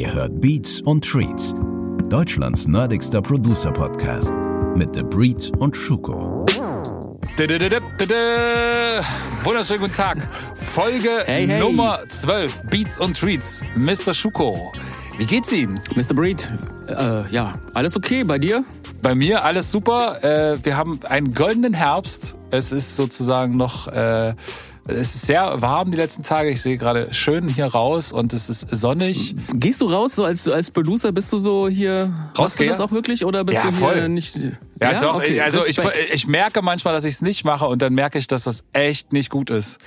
Ihr hört Beats und Treats, Deutschlands nerdigster Producer-Podcast mit The Breed und Schuko. Wunderschönen guten Tag. Folge Hey, hey. Nummer 12, Beats und Treats. Mr. Schuko. Wie geht's Ihnen? Mr. Breed, äh, ja, alles okay bei dir? Bei mir alles super. Äh, wir haben einen goldenen Herbst. Es ist sozusagen noch, äh, es ist sehr warm die letzten Tage. Ich sehe gerade schön hier raus und es ist sonnig. Gehst du raus, so als, als Producer, bist du so hier, machst du das auch wirklich oder bist Ja, du hier voll. nicht? Ja, doch. Okay, also ich, ich merke manchmal, dass ich es nicht mache und dann merke ich, dass das echt nicht gut ist.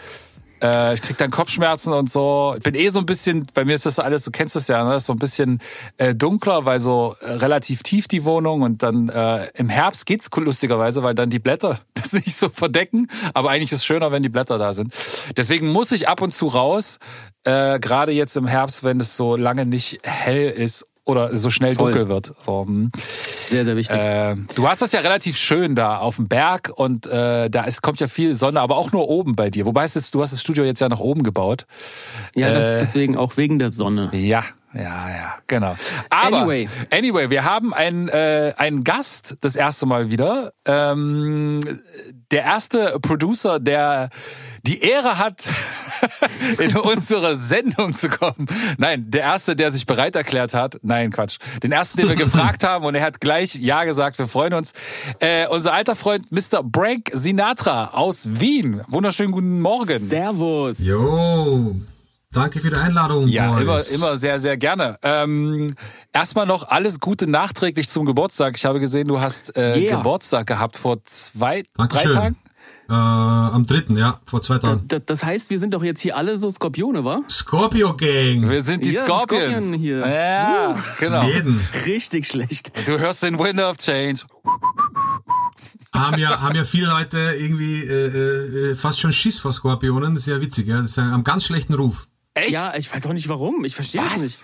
Äh, ich krieg dann Kopfschmerzen und so. Ich bin eh so ein bisschen, bei mir ist das alles, du kennst das ja, ne? so ein bisschen äh, dunkler, weil so äh, relativ tief die Wohnung und dann äh, im Herbst geht's lustigerweise, weil dann die Blätter das nicht so verdecken. Aber eigentlich ist es schöner, wenn die Blätter da sind. Deswegen muss ich ab und zu raus, äh, gerade jetzt im Herbst, wenn es so lange nicht hell ist oder so schnell Voll. dunkel wird. So, hm. Sehr, sehr wichtig. Äh, du hast das ja relativ schön da auf dem Berg und äh, da ist, kommt ja viel Sonne, aber auch nur oben bei dir. Wobei es ist, du hast das Studio jetzt ja nach oben gebaut. ja, das äh, ist deswegen auch wegen der Sonne. Ja, ja, ja, genau. Aber Anyway. anyway wir haben einen, äh, einen Gast das erste Mal wieder. Ähm, der erste Producer, der die Ehre hat, in unsere Sendung zu kommen. Nein, der erste, der sich bereit erklärt hat. Nein, Quatsch. Den ersten, den wir gefragt haben und er hat gleich Ja gesagt. Wir freuen uns. Äh, unser alter Freund Mr. Brank Sinatra aus Wien. Wunderschönen guten Morgen. Servus. Jo, danke für die Einladung. Ja, Boys. immer, immer sehr, sehr gerne. Ähm, erstmal noch alles Gute nachträglich zum Geburtstag. Ich habe gesehen, du hast äh, Yeah. Geburtstag gehabt vor zwei, Dankeschön. drei Tagen. Äh, am dritten, ja, vor zwei Tagen. da, das heißt, wir sind doch jetzt hier alle so Skorpione, wa? Scorpio Gang. Wir sind die Ja, die Scorpions. Scorpion hier. Ja, genau. Jeden. Richtig schlecht. Du hörst den Wind of Change. haben, ja, haben ja viele Leute irgendwie äh, äh, fast schon Schiss vor Skorpionen. Das ist ja witzig, ja. Das ist ja einen ganz schlechten Ruf. Echt? Ja, ich weiß auch nicht warum. Ich verstehe das nicht.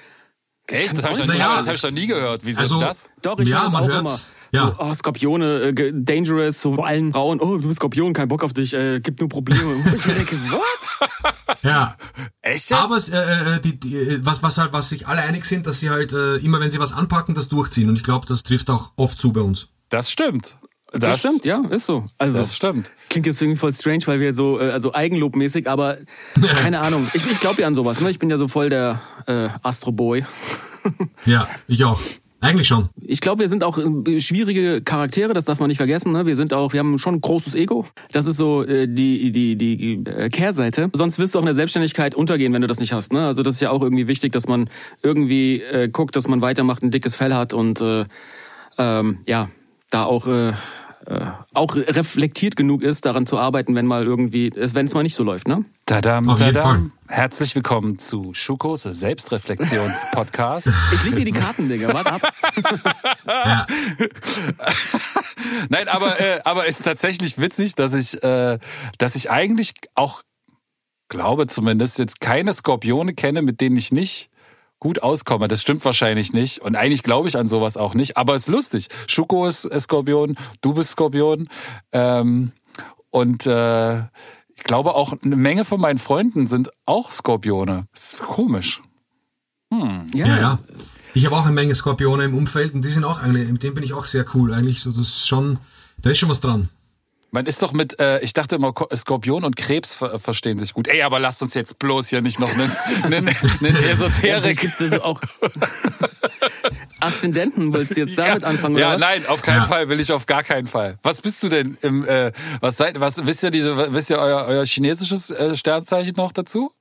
Echt? kann Das habe ich, nie- das hab ich noch nie gehört. Wieso Also- das? Doch, ich Ja, höre man auch hört's. immer. Ja. So, oh, Skorpione, äh, ge- dangerous, so vor allen Frauen, oh, du bist Skorpion, kein Bock auf dich, äh, gibt nur Probleme. Ich denke, what? Ja. Echt jetzt? Aber es, äh, äh, die, die, äh, was, was halt, was sich alle einig sind, dass sie halt äh, immer, wenn sie was anpacken, das durchziehen. Und ich glaube, das trifft auch oft zu bei uns. das stimmt. Das, Das, stimmt, ja, ist so. Also, Das stimmt. klingt jetzt irgendwie voll strange, weil wir so, äh, also eigenlobmäßig, aber keine Ahnung. Ich, ich glaube ja an sowas, ne? Ich bin ja so voll der äh, Astro-Boy. Ja, ich auch. Eigentlich schon. Ich glaube, wir sind auch äh, schwierige Charaktere, das darf man nicht vergessen. Ne? Wir sind auch, wir haben schon ein großes Ego. Das ist so äh, die die die äh, Kehrseite. Sonst wirst du auch in der Selbstständigkeit untergehen, wenn du das nicht hast. Ne? Also das ist ja auch irgendwie wichtig, dass man irgendwie äh, guckt, dass man weitermacht, ein dickes Fell hat und äh, ähm, ja da auch äh, äh, auch reflektiert genug ist, daran zu arbeiten, wenn mal irgendwie, wenn es mal nicht so läuft. Ne? Tadam, Auf jeden tadam. Herzlich willkommen zu Schukos Selbstreflexionspodcast. Ich leg dir die Karten, Digga. Warte ab. Ja. Nein, aber äh, aber ist tatsächlich witzig, dass ich äh, dass ich eigentlich auch glaube zumindest jetzt keine Skorpione kenne, mit denen ich nicht gut auskomme. Das stimmt wahrscheinlich nicht und eigentlich glaube ich an sowas auch nicht. Aber es ist lustig. Schuko ist Skorpion, du bist Skorpion ähm, und äh, ich glaube auch eine Menge von meinen Freunden sind auch Skorpione. Das ist komisch. Ja, ja. Ich habe auch eine Menge Skorpione im Umfeld und die sind auch eine, mit denen bin ich auch sehr cool eigentlich. So, das ist schon, da ist schon was dran. Man ist doch mit, äh, ich dachte immer, Ko- Skorpion und Krebs ver verstehen sich gut. Ey, aber lasst uns jetzt bloß hier nicht noch einen, einen, einen Esoterik. ja so auch Aszendenten. Willst du jetzt damit anfangen oder ja, was? nein, auf keinen Ja. Fall will ich auf gar keinen Fall. Was bist du denn im, äh, was seid, was wisst ihr diese, wisst ihr euer, euer chinesisches äh, Sternzeichen noch dazu?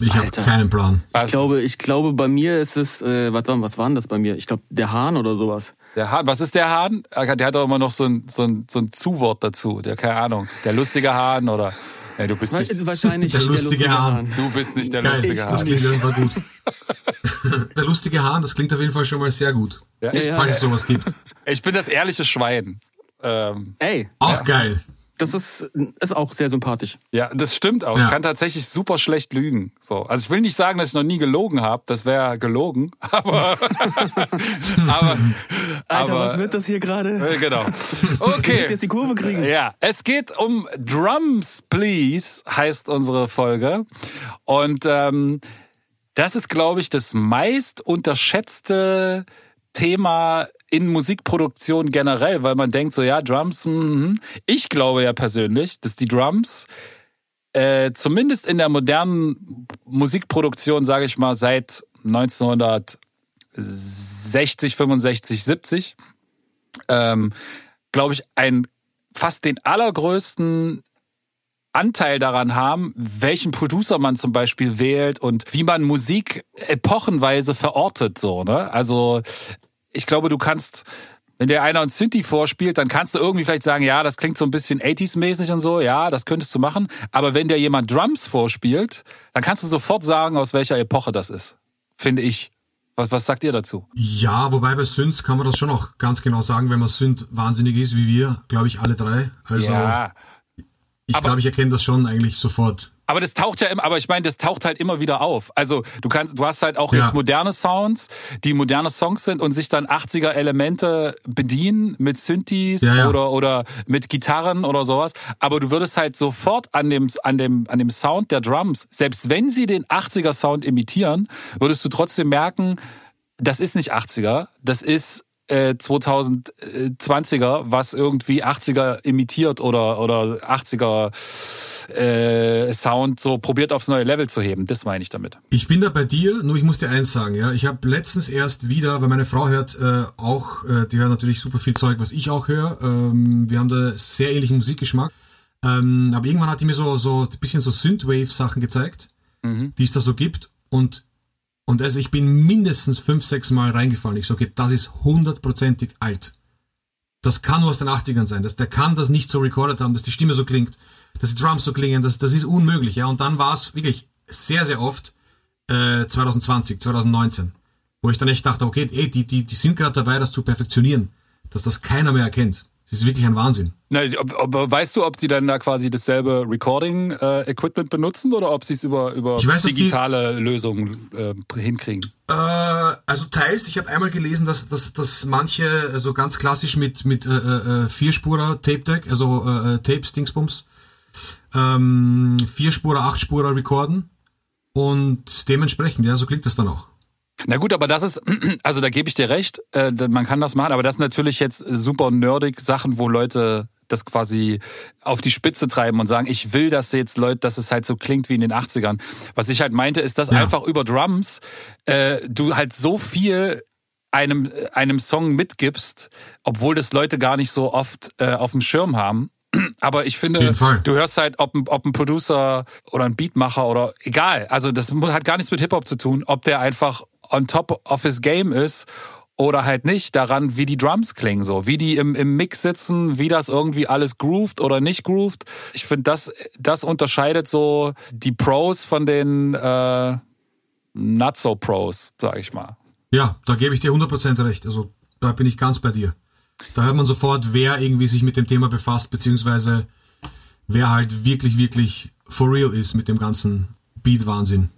Ich habe keinen Plan. Ich Also, glaube, ich glaube, bei mir ist es, äh, was, war, was war denn das bei mir? Ich glaube, der Hahn oder sowas. Der Hahn, was ist der Hahn? Ah, Der hat doch immer noch so ein, so ein, so ein Zuwort dazu. Der, keine Ahnung, der lustige Hahn oder, ey, du bist nicht, Wahrscheinlich Der lustige Hahn. du bist nicht der Geil, lustige das Hahn. klingt auf jeden Fall gut. Der lustige Hahn, das klingt auf jeden Fall schon mal sehr gut. Ja, Ja, ja. Falls es sowas gibt. Ich bin das ehrliche Schwein. Ähm, Ey, Auch geil. Das ist, ist auch sehr sympathisch. Ja, das stimmt auch. Ja. Ich kann tatsächlich super schlecht lügen. So, also ich will nicht sagen, dass ich noch nie gelogen habe. Das wäre gelogen. Aber, aber, Alter, aber was wird das hier gerade? äh, genau. Du Okay. jetzt die Kurve kriegen. Ja, es geht um Drums Please heißt unsere Folge und ähm, das ist, glaube ich, das meist unterschätzte Thema in Musikproduktion generell, weil man denkt so, ja, Drums, mh. ich glaube ja persönlich, dass die Drums äh, zumindest in der modernen Musikproduktion, sage ich mal, seit 1960, 65, 70, ähm, glaube ich, ein fast den allergrößten Anteil daran haben, welchen Producer man zum Beispiel wählt und wie man Musik epochenweise verortet, so, ne? Also, ich glaube, du kannst, wenn dir einer ein Synthi vorspielt, dann kannst du irgendwie vielleicht sagen, ja, das klingt so ein bisschen 80s-mäßig und so, ja, das könntest du machen. Aber wenn dir jemand Drums vorspielt, dann kannst du sofort sagen, aus welcher Epoche das ist. Finde ich. Was, was sagt ihr dazu? Ja, wobei bei Synths kann man das schon auch ganz genau sagen, wenn man Synth wahnsinnig ist, wie wir, glaube ich, alle drei. Also, ja. ich glaube, ich erkenne das schon eigentlich sofort. Aber das taucht ja immer, aber ich meine, das taucht halt immer wieder auf. Also du kannst, du hast halt auch ja. jetzt moderne Sounds, die moderne Songs sind und sich dann 80er Elemente bedienen mit Synthes ja, ja. oder oder mit Gitarren oder sowas. Aber du würdest halt sofort an dem an dem an dem Sound der Drums, selbst wenn sie den 80er Sound imitieren, würdest du trotzdem merken, das ist nicht 80er, das ist 2020er, äh, was irgendwie 80er imitiert oder oder 80er äh, Sound so probiert aufs neue Level zu heben. Das meine ich damit. Ich bin da bei dir, nur ich muss dir eins sagen, ja. Ich habe letztens erst wieder, weil meine Frau hört äh, auch, äh, die hört natürlich super viel Zeug, was ich auch höre. Ähm, wir haben da sehr ähnlichen Musikgeschmack. Ähm, aber irgendwann hat die mir so, so ein bisschen so Synthwave-Sachen gezeigt, mhm. die es da so gibt. Und, und also ich bin mindestens fünf, sechs Mal reingefallen. Ich so, okay, das ist hundertprozentig alt. Das kann nur aus den 80ern sein. Das, der kann das nicht so recorded haben, dass die Stimme so klingt dass die Drums so klingen, das, das ist unmöglich. Ja? Und dann war es wirklich sehr, sehr oft äh, 2020, 2019, wo ich dann echt dachte, okay, ey, die, die, die sind gerade dabei, das zu perfektionieren, dass das keiner mehr erkennt. Das ist wirklich ein Wahnsinn. Na, ob, ob, weißt du, ob die dann da quasi dasselbe Recording-Equipment äh, benutzen oder ob sie es über, über weiß, digitale die, Lösungen äh, hinkriegen? Äh, also teils. Ich habe einmal gelesen, dass, dass, dass manche so ganz klassisch mit, mit äh, äh, Vierspurer Tape Deck, also äh, äh Tapes, Dingsbums, ähm, Vierspurer, Achtspurer recorden und dementsprechend, ja, so klingt das dann auch. Na gut, aber das ist, also da gebe ich dir recht, äh, man kann das machen, aber das sind natürlich jetzt super nerdig Sachen, wo Leute das quasi auf die Spitze treiben und sagen, ich will, dass jetzt Leute, dass es halt so klingt wie in den 80ern. Was ich halt meinte, ist, dass ja. einfach über Drums äh, du halt so viel einem, einem Song mitgibst, obwohl das Leute gar nicht so oft äh, auf dem Schirm haben. Aber ich finde, du hörst halt, ob ein, ob ein Producer oder ein Beatmacher oder egal. Also das hat gar nichts mit Hip-Hop zu tun, ob der einfach on top of his game ist oder halt nicht daran, wie die Drums klingen, so, wie die im, im Mix sitzen, wie das irgendwie alles grooved oder nicht grooved. Ich finde, das, das unterscheidet so die Pros von den äh, Not so Pros, sag ich mal. Ja, da gebe ich dir 100% recht. Also da bin ich ganz bei dir. Da hört man sofort, wer irgendwie sich mit dem Thema befasst, beziehungsweise wer halt wirklich, wirklich for real ist mit dem ganzen Beat-Wahnsinn.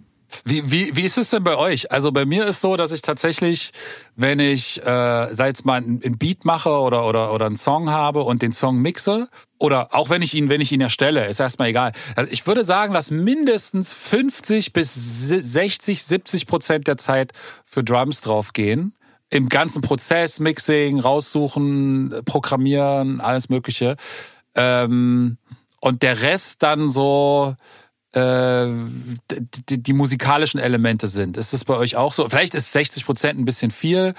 Wie, wie, wie ist es denn bei euch? Also bei mir ist so, dass ich tatsächlich, wenn ich, äh, sei es mal ein Beat mache oder, oder, oder einen Song habe und den Song mixe, oder auch wenn ich ihn, wenn ich ihn erstelle, ist erstmal egal. Also ich würde sagen, dass mindestens 50 bis 60, 70 Prozent der Zeit für Drums draufgehen im ganzen Prozess, Mixing, raussuchen, programmieren, alles Mögliche. Ähm, und der Rest dann so äh, die, die, musikalischen Elemente sind. Ist das bei euch auch so? Vielleicht ist 60 Prozent ein bisschen viel,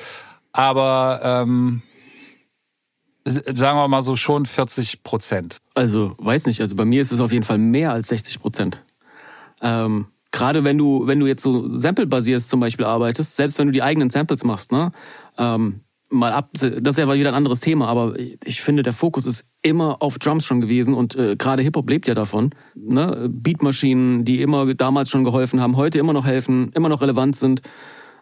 aber ähm, sagen wir mal so schon 40 Prozent. Also weiß nicht. Also bei mir ist es auf jeden Fall mehr als 60 Prozent. Ähm, gerade wenn du, wenn du jetzt so Sample-basierst zum Beispiel arbeitest, selbst wenn du die eigenen Samples machst, ne, ähm, mal ab, das ist ja wieder ein anderes Thema, aber ich finde, der Fokus ist immer auf Drums schon gewesen und äh, gerade Hip-Hop lebt ja davon. Ne? Beatmaschinen, die immer damals schon geholfen haben, heute immer noch helfen, immer noch relevant sind.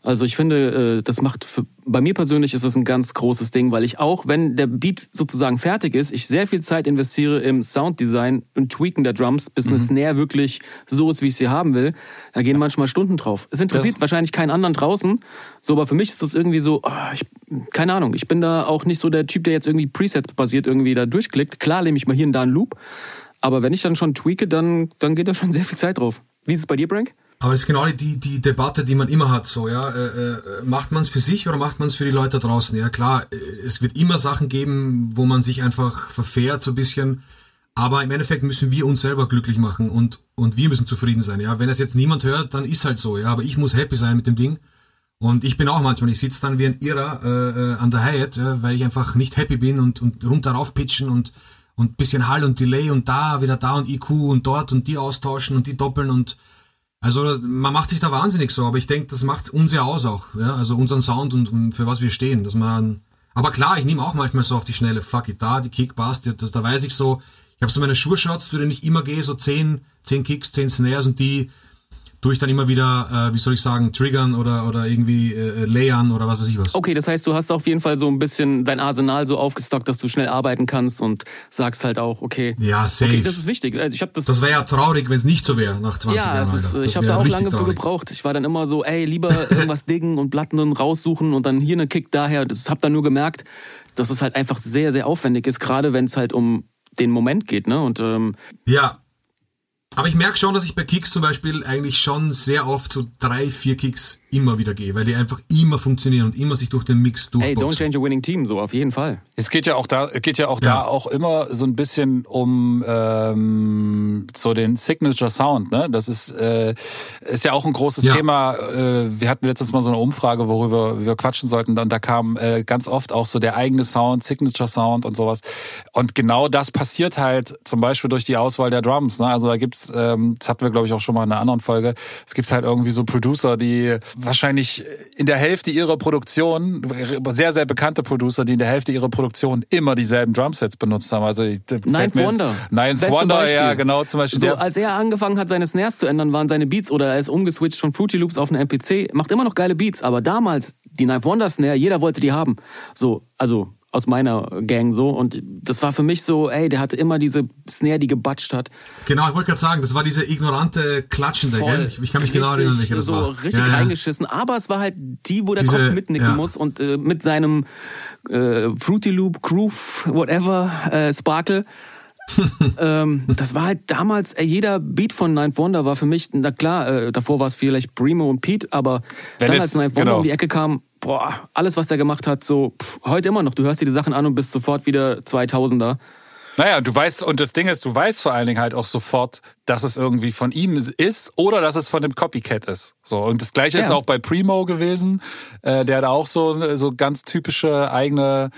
Also ich finde, äh, das macht für, bei mir persönlich ist das ein ganz großes Ding, weil ich auch, wenn der Beat sozusagen fertig ist, ich sehr viel Zeit investiere im Sounddesign und Tweaken der Drums, bis mhm. eine Snare wirklich so ist, wie ich sie haben will. Da gehen manchmal Stunden drauf. Es interessiert das wahrscheinlich keinen anderen draußen, so, aber für mich ist das irgendwie so, oh, ich, keine Ahnung, ich bin da auch nicht so der Typ, der jetzt irgendwie Preset-basiert irgendwie da durchklickt. Klar nehme ich mal hier und da einen Loop, aber wenn ich dann schon tweake, dann, dann geht da schon sehr viel Zeit drauf. Wie ist es bei dir, Brank? Aber es ist genau die, die Debatte, die man immer hat, so, ja. Äh, äh, macht man es für sich oder macht man es für die Leute draußen? Ja, klar, äh, es wird immer Sachen geben, wo man sich einfach verfährt, so ein bisschen. Aber im Endeffekt müssen wir uns selber glücklich machen und, und wir müssen zufrieden sein, ja. Wenn es jetzt niemand hört, dann ist halt so, ja. Aber ich muss happy sein mit dem Ding. Und ich bin auch manchmal, ich sitze dann wie ein Irrer äh, äh, an der Hyatt, äh, weil ich einfach nicht happy bin und, und runter rauf pitchen und, und bisschen Hall und Delay und da, wieder da und IQ und dort und die austauschen und die doppeln und also man macht sich da wahnsinnig so, aber ich denke, das macht uns ja aus auch, ja, also unseren Sound und für was wir stehen, dass man, aber klar, ich nehme auch manchmal so auf die Schnelle, fuck it, da, die Kick passt, da, da weiß ich so, ich habe so meine Sure-Shots, zu denen ich immer gehe, so zehn, zehn Kicks, zehn Snares und die, durch dann immer wieder, äh, wie soll ich sagen, triggern oder, oder irgendwie äh, layern oder was weiß ich was. Okay, das heißt, du hast auf jeden Fall so ein bisschen dein Arsenal so aufgestockt, dass du schnell arbeiten kannst und sagst halt auch, okay. Ja, safe. Okay, das ist wichtig. Also Ich hab das, das wäre ja traurig, wenn es nicht so wäre nach 20 ja, Jahren. ist, ich habe da auch lange für gebraucht. Ich war dann immer so, ey, lieber irgendwas diggen und Platten raussuchen und dann hier eine Kick daher. Das hab dann nur gemerkt, dass es halt einfach sehr, sehr aufwendig ist, gerade wenn es halt um den Moment geht, ne? Und ähm, Ja. Aber ich merke schon, dass ich bei Kicks zum Beispiel eigentlich schon sehr oft so drei, vier Kicks immer wieder gehe, weil die einfach immer funktionieren und immer sich durch den Mix ey, don't durchboxen. change a winning team, so auf jeden Fall. Es geht ja auch da, geht ja auch Ja. da auch immer so ein bisschen um ähm, so den Signature Sound. Ne, das ist äh, ist ja auch ein großes Ja. Thema. Äh, wir hatten letztens mal so eine Umfrage, worüber wir quatschen sollten. Und da kam äh, ganz oft auch so der eigene Sound, Signature Sound und sowas. Und genau das passiert halt zum Beispiel durch die Auswahl der Drums. Ne? Also da gibt's, ähm, das hatten wir glaube ich auch schon mal in einer anderen Folge. Es gibt halt irgendwie so Producer, die wahrscheinlich in der Hälfte ihrer Produktion sehr sehr bekannte Producer, die in der Hälfte ihrer Produktion immer dieselben Drumsets benutzt haben. Also Ninth mir- Wonder. Ninth Beste Wonder, Beispiel. ja genau. Zum Beispiel So, der, als er angefangen hat, seine Snares zu ändern, waren seine Beats oder er ist umgeswitcht von Fruity Loops auf eine MPC, macht immer noch geile Beats, aber damals, die Knife Wonder Snare, jeder wollte die haben. So, also aus meiner Gang so und das war für mich so, ey, der hatte immer diese Snare, die gebatscht hat. Genau, ich wollte gerade sagen, das war diese ignorante Klatschende, Voll. gell? Ich, ich kann mich genau erinnern, welcher das so war. richtig ja. reingeschissen, aber es war halt die, wo der Diese- Kopf mitnicken ja. muss und äh, mit seinem äh, Fruity Loop, Groove, whatever, äh, Sparkle. ähm, das war halt damals, jeder Beat von Ninth Wonder war für mich, na klar, äh, davor war es vielleicht Primo und Pete, aber Wenn dann jetzt- als Ninth Wonder genau. um die Ecke kam, boah, alles was der gemacht hat, so pff, heute immer noch, du hörst dir die Sachen an und bist sofort wieder 2000er. Naja, du weißt, und das Ding ist, du weißt vor allen Dingen halt auch sofort, dass es irgendwie von ihm ist oder dass es von dem Copycat ist. So, und das gleiche ist Ja. auch bei Primo gewesen. Äh, der hat auch so, so ganz typische eigene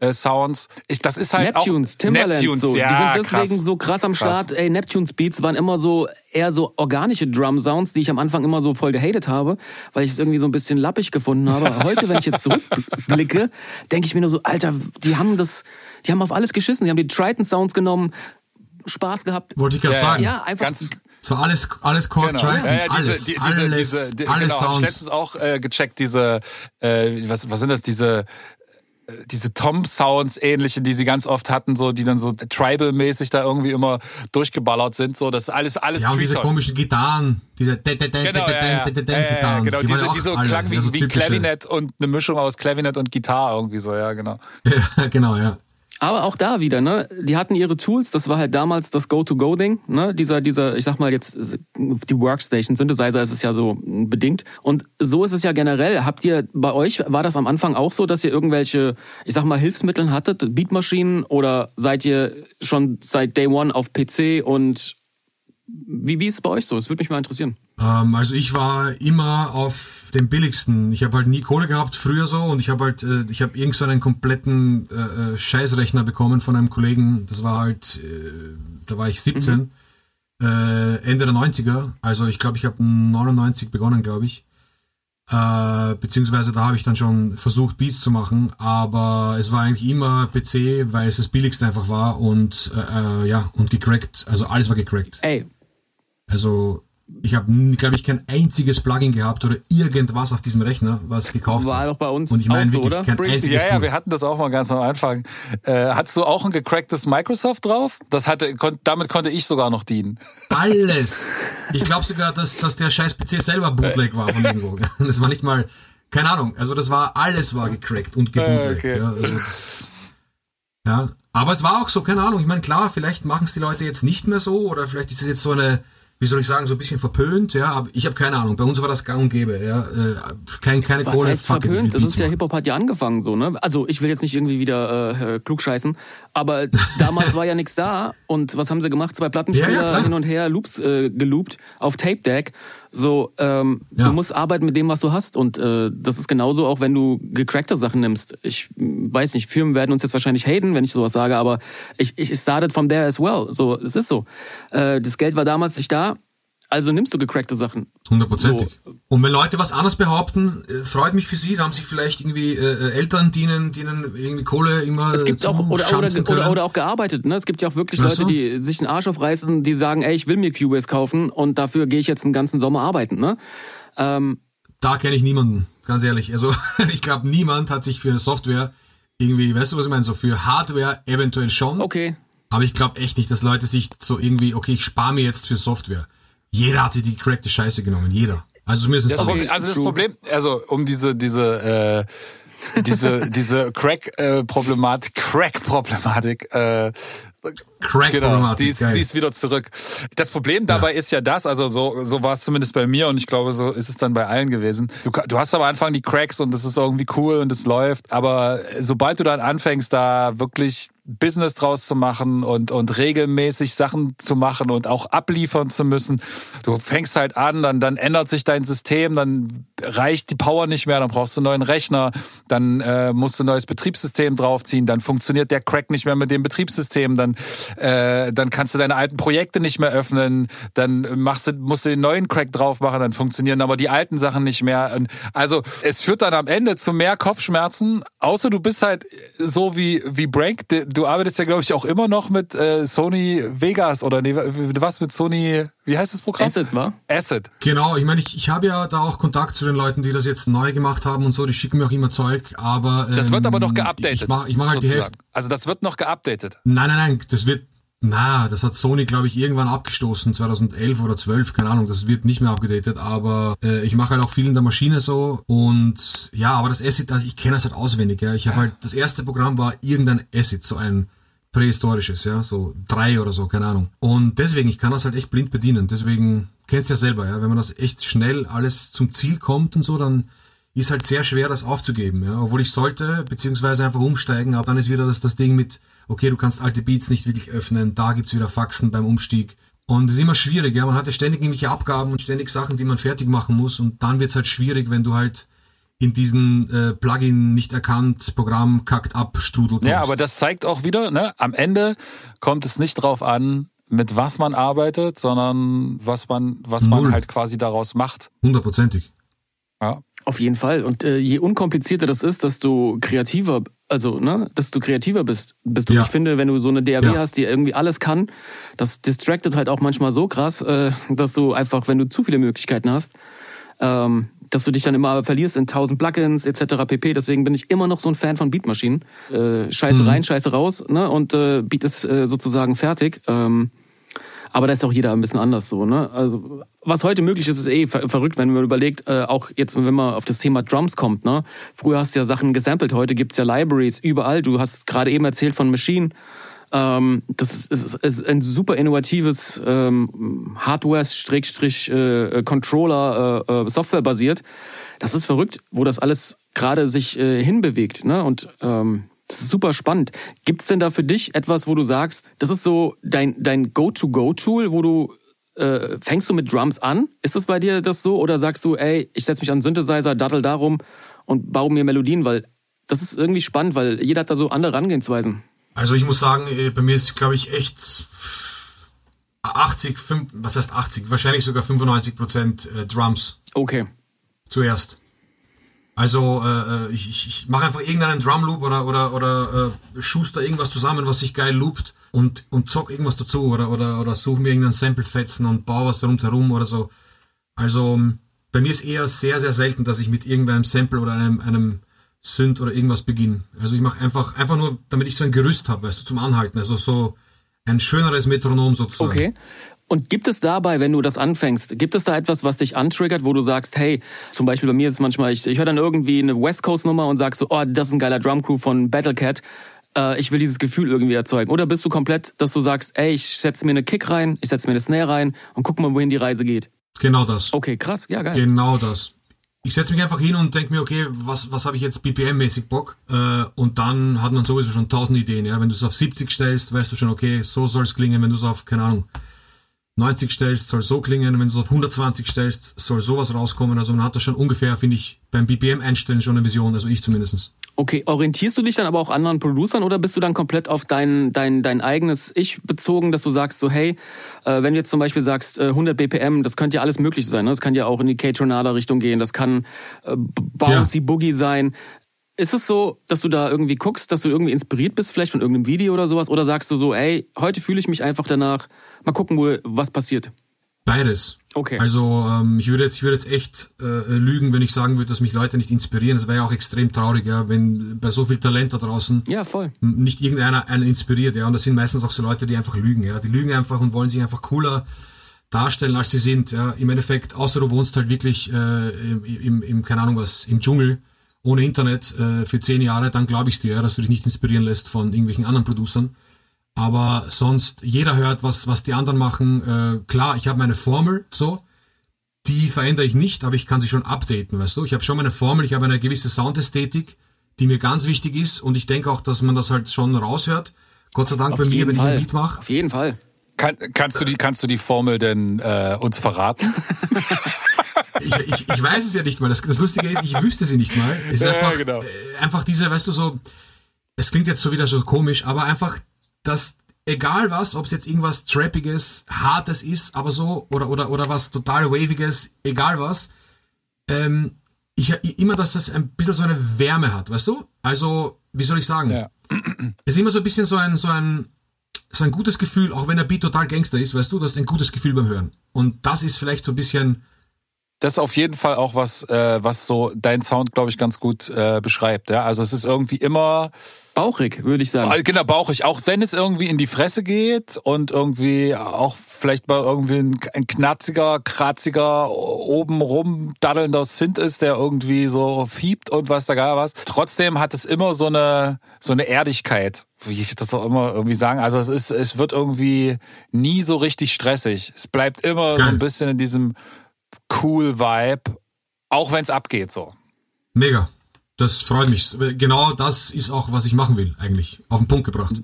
äh, Sounds. Ich, das ist halt Neptunes, auch Timberlands, Neptunes, so. ja, die sind deswegen krass. so krass am Krass. Start. Ey, Neptunes Beats waren immer so eher so organische Drum Sounds, die ich am Anfang immer so voll gehatet habe, weil ich es irgendwie so ein bisschen lappig gefunden habe. Heute, wenn ich jetzt zurückblicke, denke ich mir nur so, Alter, die haben das, die haben auf alles geschissen. Die haben die Triton Sounds genommen, Spaß gehabt. Wollte ich gerade Ja, sagen. Ja, einfach Ganz, war alles, alles Core Genau. Triton, Ja, ja, diese, alles, die, diese, alles, diese, die, alles genau, hab ich Sounds. letztens auch äh, gecheckt, diese, äh, was, was sind das, diese, diese Tom-Sounds ähnliche, die sie ganz oft hatten, so, die dann so tribal-mäßig da irgendwie immer durchgeballert sind, so, das ist alles, alles Ja, und diese komischen Gitarren, diese Genau, Gitarren, genau, die diese, so klang wie, wie und eine Mischung aus Clavinet und Gitarre irgendwie so, ja, genau. Ja, genau, ja. Aber auch da wieder, ne? Die hatten ihre Tools, das war halt damals das Go-to-Go-Ding, ne? Dieser, dieser, ich sag mal jetzt, die Workstation, Synthesizer ist es ja so bedingt. Und so ist es ja generell. Habt ihr bei euch, war das am Anfang auch so, dass ihr irgendwelche, ich sag mal, Hilfsmittel hattet, Beatmaschinen, oder seid ihr schon seit Day One auf PC und wie, wie ist es bei euch so? Das würde mich mal interessieren. Ähm, also ich war immer auf dem billigsten. Ich habe halt nie Kohle gehabt früher so und ich habe halt, äh, ich habe irgend so einen kompletten äh, äh, Scheißrechner bekommen von einem Kollegen. Das war halt, äh, da war ich 17, äh, Ende der 90er. Also ich glaube, ich habe 99 begonnen, glaube ich. Äh, beziehungsweise da habe ich dann schon versucht, Beats zu machen, aber es war eigentlich immer PC, weil es das billigste einfach war und äh, äh, ja, und gecrackt. Also alles war gecrackt. Ey, Also ich habe, glaube ich, kein einziges Plugin gehabt oder irgendwas auf diesem Rechner, was gekauft war war. doch bei uns Und ich meine so, wirklich oder? kein Brink? einziges Ja, ja, Tool. wir hatten das auch mal ganz am Anfang. Äh, hattest du auch ein gecracktes Microsoft drauf? Das hatte, kon, damit konnte ich sogar noch dienen. Alles. Ich glaube sogar, dass, dass der scheiß PC selber Bootleg war von irgendwo. Das war nicht mal, keine Ahnung. Also das war, alles war gecrackt und gebootlegt. okay. Ja, also das, ja. Aber es war auch so, keine Ahnung. Ich meine, klar, vielleicht machen es die Leute jetzt nicht mehr so oder vielleicht ist es jetzt so eine wie soll ich sagen, so ein bisschen verpönt, ja, aber ich habe keine Ahnung. Bei uns war das gang und gäbe, ja. Äh, kein, keine Was Kohle. heißt verpönt? Das ist ja. Hip-Hop hat ja angefangen so, ne? Also ich will jetzt nicht irgendwie wieder äh, klugscheißen, aber damals war ja nichts da und was haben sie gemacht? Zwei Plattenspieler Ja, ja, hin und her Loops äh, geloopt auf Tape Deck. So, ähm, Ja. du musst arbeiten mit dem, was du hast und äh, das ist genauso auch, wenn du gecrackte Sachen nimmst. Ich weiß nicht, Firmen werden uns jetzt wahrscheinlich haten, wenn ich sowas sage, aber ich, ich started from there as well. So, es ist so. Äh, das Geld war damals nicht da, also nimmst du gecrackte Sachen. Hundertprozentig. Und wenn Leute was anderes behaupten, äh, freut mich für sie, da haben sich vielleicht irgendwie äh, äh, Eltern, die ihnen, die ihnen irgendwie Kohle immer Es gibt äh, auch oder, oder, oder, oder auch gearbeitet. Ne? Es gibt ja auch wirklich Leute, so. die sich einen Arsch aufreißen, die sagen, ey, ich will mir Cubase kaufen und dafür gehe ich jetzt einen ganzen Sommer arbeiten. Ne? Ähm, da kenne ich niemanden, ganz ehrlich. Also ich glaube, niemand hat sich für eine Software irgendwie, weißt du, was ich meine, so für Hardware eventuell schon. okay. Aber ich glaube echt nicht, dass Leute sich so irgendwie, okay, ich spare mir jetzt für Software. Jeder hat sich die crackte Scheiße genommen, jeder. Also zumindest Das. Problem, also das true. Problem, also um diese diese äh, diese diese Crack äh, Problematik, Crack Problematik äh, Crack-Problematik, Genau, die ist, die ist wieder zurück. Das Problem dabei ist ja das, also so, so war es zumindest bei mir und ich glaube, so ist es dann bei allen gewesen. Du, du hast am Anfang die Cracks und das ist irgendwie cool und es läuft, aber sobald du dann anfängst, da wirklich Business draus zu machen und, und regelmäßig Sachen zu machen und auch abliefern zu müssen. Du fängst halt an, dann, dann ändert sich dein System, dann reicht die Power nicht mehr, dann brauchst du einen neuen Rechner, dann äh, musst du ein neues Betriebssystem draufziehen, dann funktioniert der Crack nicht mehr mit dem Betriebssystem, dann, äh, dann kannst du deine alten Projekte nicht mehr öffnen, dann machst du, musst du den neuen Crack drauf machen, dann funktionieren aber die alten Sachen nicht mehr. Und also es führt dann am Ende zu mehr Kopfschmerzen, außer du bist halt so wie, wie Brank, du arbeitest ja, glaube ich, auch immer noch mit äh, Sony Vegas oder nee, was mit Sony, wie heißt das Programm? Asset, war? Asset. Genau, ich meine, ich, ich habe ja da auch Kontakt zu den Leuten, die das jetzt neu gemacht haben und so, die schicken mir auch immer Zeug, aber... Ähm, Das wird aber noch geupdatet. Ich mache ich mach halt die sozusagen. Hälfte. Also das wird noch geupdatet. Nein, nein, nein, das wird... Na, das hat Sony, glaube ich, irgendwann abgestoßen, 2011 oder 12, keine Ahnung, das wird nicht mehr abgedatet, aber äh, ich mache halt auch viel in der Maschine so und ja, aber das Acid, das- ich kenne das halt auswendig, ja. Ich habe halt, das erste Programm war irgendein Acid, so ein prähistorisches, ja, so drei oder so, keine Ahnung. Und deswegen, ich kann das halt echt blind bedienen, deswegen kennst du ja selber, ja, wenn man das echt schnell alles zum Ziel kommt und so, dann ist halt sehr schwer, das aufzugeben, ja, obwohl ich sollte, beziehungsweise einfach umsteigen, aber dann ist wieder das, das Ding mit, okay, du kannst alte Beats nicht wirklich öffnen, da gibt's wieder Faxen beim Umstieg. Und es ist immer schwierig, ja, man hat ja ständig irgendwelche Abgaben und ständig Sachen, die man fertig machen muss und dann wird's halt schwierig, wenn du halt in diesen äh, Plugin nicht erkannt, Programm kackt ab, Strudel kommst. Ja, aber das zeigt auch wieder, ne, am Ende kommt es nicht drauf an, mit was man arbeitet, sondern was man, was Null. man halt quasi daraus macht. Hundertprozentig. Ja. Auf jeden Fall. Und äh, je unkomplizierter das ist, desto kreativer, also, ne, desto kreativer bist, bist du. Ja. Ich finde, wenn du so eine DAW Ja. hast, die irgendwie alles kann, das distracted halt auch manchmal so krass, äh, dass du einfach, wenn du zu viele Möglichkeiten hast, ähm, dass du dich dann immer verlierst in tausend Plugins etc. pp. Deswegen bin ich immer noch so ein Fan von Beatmaschinen. Äh, Scheiße rein, Scheiße raus, ne? Und äh, Beat ist äh, sozusagen fertig. Ähm, aber da ist auch jeder ein bisschen anders so, ne? Also was heute möglich ist, ist eh ver verrückt, wenn man überlegt, äh, auch jetzt, wenn man auf das Thema Drums kommt, ne? Früher hast du ja Sachen gesampelt, heute gibt's ja Libraries überall. Du hast gerade eben erzählt von Machine. Ähm, das ist, ist, ist ein super innovatives ähm, Hardware-Controller äh, äh, basiert. Das ist verrückt, wo das alles gerade sich äh, hinbewegt, ne? Und ähm, das ist super spannend. Gibt's denn da für dich etwas, wo du sagst, das ist so dein, dein Go-to-Go-Tool, wo du äh, fängst du mit Drums an? Ist das bei dir das so? Oder sagst du, ey, ich setz mich an Synthesizer, daddel darum und baue mir Melodien? Weil das ist irgendwie spannend, weil jeder hat da so andere Herangehensweisen. Also ich muss sagen, äh, bei mir ist, glaube ich, echt 80, fünf- was heißt 80, wahrscheinlich sogar 95 Prozent äh, Drums Okay. zuerst. Also äh, äh, ich, ich, mache einfach irgendeinen Drumloop oder oder oder äh, schuster irgendwas zusammen, was sich geil loopt und und zock irgendwas dazu oder oder oder suche mir irgendeinen Sample-Fetzen und baue was rundherum oder so. Also ähm, bei mir ist eher sehr sehr selten, dass ich mit irgendeinem Sample oder einem einem Synth oder irgendwas beginne. Also ich mache einfach einfach nur, damit ich so ein Gerüst habe, weißt du, zum Anhalten. Also so ein schöneres Metronom sozusagen. Okay. Und gibt es dabei, wenn du das anfängst, gibt es da etwas, was dich antriggert, wo du sagst, hey, zum Beispiel bei mir ist es manchmal, ich, ich höre dann irgendwie eine West Coast Nummer und sag so, oh, das ist ein geiler Drumcrew von Battlecat. äh, ich will dieses Gefühl irgendwie erzeugen? Oder bist du komplett, dass du sagst, ey, ich setze mir eine Kick rein, ich setze mir eine Snare rein und guck mal, wohin die Reise geht? Genau das. Okay, krass, ja, geil. Genau das. Ich setze mich einfach hin und denke mir, okay, was, was habe ich jetzt BPM-mäßig Bock? Äh, und dann hat man sowieso schon tausend Ideen. Ja? Wenn du es auf 70 stellst, weißt du schon, okay, so soll es klingen. Wenn du es auf, keine Ahnung, 90 stellst, soll so klingen. Wenn du es auf 120 stellst, soll sowas rauskommen. Also man hat da schon ungefähr, finde ich, beim BPM-Einstellen schon eine Vision. Also ich zumindestens. Okay, orientierst du dich dann aber auch anderen Producern oder bist du dann komplett auf dein, dein, dein eigenes Ich bezogen, dass du sagst so, hey, äh, wenn du jetzt zum Beispiel sagst äh, 100 BPM, das könnte ja alles möglich sein. Ne? Das kann ja auch in die K-Tornado-Richtung gehen, das kann äh, Bouncy ja. Boogie sein. Ist es so, dass du da irgendwie guckst, dass du irgendwie inspiriert bist, vielleicht von irgendeinem Video oder sowas? Oder sagst du so, ey, heute fühle ich mich einfach danach, mal gucken, wo, was passiert? Beides. Okay. Also ähm, ich würde jetzt, ich würde jetzt echt äh, lügen, wenn ich sagen würde, dass mich Leute nicht inspirieren. Das wäre ja auch extrem traurig, ja, wenn bei so viel Talent da draußen ja, voll. nicht irgendeiner einen inspiriert, ja. Und das sind meistens auch so Leute, die einfach lügen, ja. Die lügen einfach und wollen sich einfach cooler darstellen, als sie sind. Ja. Im Endeffekt, außer du wohnst halt wirklich äh, im, im, keine Ahnung was, im Dschungel ohne Internet äh, für zehn Jahre, dann glaube ich dir, ja, dass du dich nicht inspirieren lässt von irgendwelchen anderen Producern. Aber sonst, jeder hört, was, was die anderen machen. Äh, klar, ich habe meine Formel, so. Die verändere ich nicht, aber ich kann sie schon updaten, weißt du? Ich habe schon meine Formel, ich habe eine gewisse Soundästhetik, die mir ganz wichtig ist und ich denke auch, dass man das halt schon raushört. Gott sei Dank Auf bei mir, wenn Fall. ich ein Beat mache. Auf jeden Fall. Kann, kannst, du die, kannst du die Formel denn äh, uns verraten? ich, ich, ich weiß es ja nicht mal. Das, das Lustige ist, ich wüsste sie nicht mal. Es ist ja, einfach, genau. äh, einfach diese, weißt du, so, es klingt jetzt so wieder so komisch, aber einfach dass egal was, ob es jetzt irgendwas Trappiges, Hartes ist, aber so, oder, oder, oder was total Waviges, egal was, ähm, ich, immer, dass das ein bisschen so eine Wärme hat, weißt du? Also, wie soll ich sagen? Ja. Es ist immer so ein bisschen so ein, so ein, so ein gutes Gefühl, auch wenn der Beat total Gangster ist, weißt du, du hast ein gutes Gefühl beim Hören. Und das ist vielleicht so ein bisschen. Das ist auf jeden Fall auch was, äh, was so dein Sound, glaube ich, ganz gut äh, beschreibt. Ja? Also es ist irgendwie immer Bauchig, würde ich sagen. Genau, bauchig. Auch wenn es irgendwie in die Fresse geht und irgendwie auch vielleicht mal irgendwie ein, ein knatziger, kratziger, oben rum daddelnder Synth ist, der irgendwie so fiebt und was da gar was. Trotzdem hat es immer so eine, so eine Erdigkeit, wie ich das auch immer irgendwie sagen. Also es ist, es wird irgendwie nie so richtig stressig. Es bleibt immer Geil. so ein bisschen in diesem cool Vibe, auch wenn es abgeht so. Mega. Das freut mich. Genau das ist auch, was ich machen will, eigentlich. Auf den Punkt gebracht.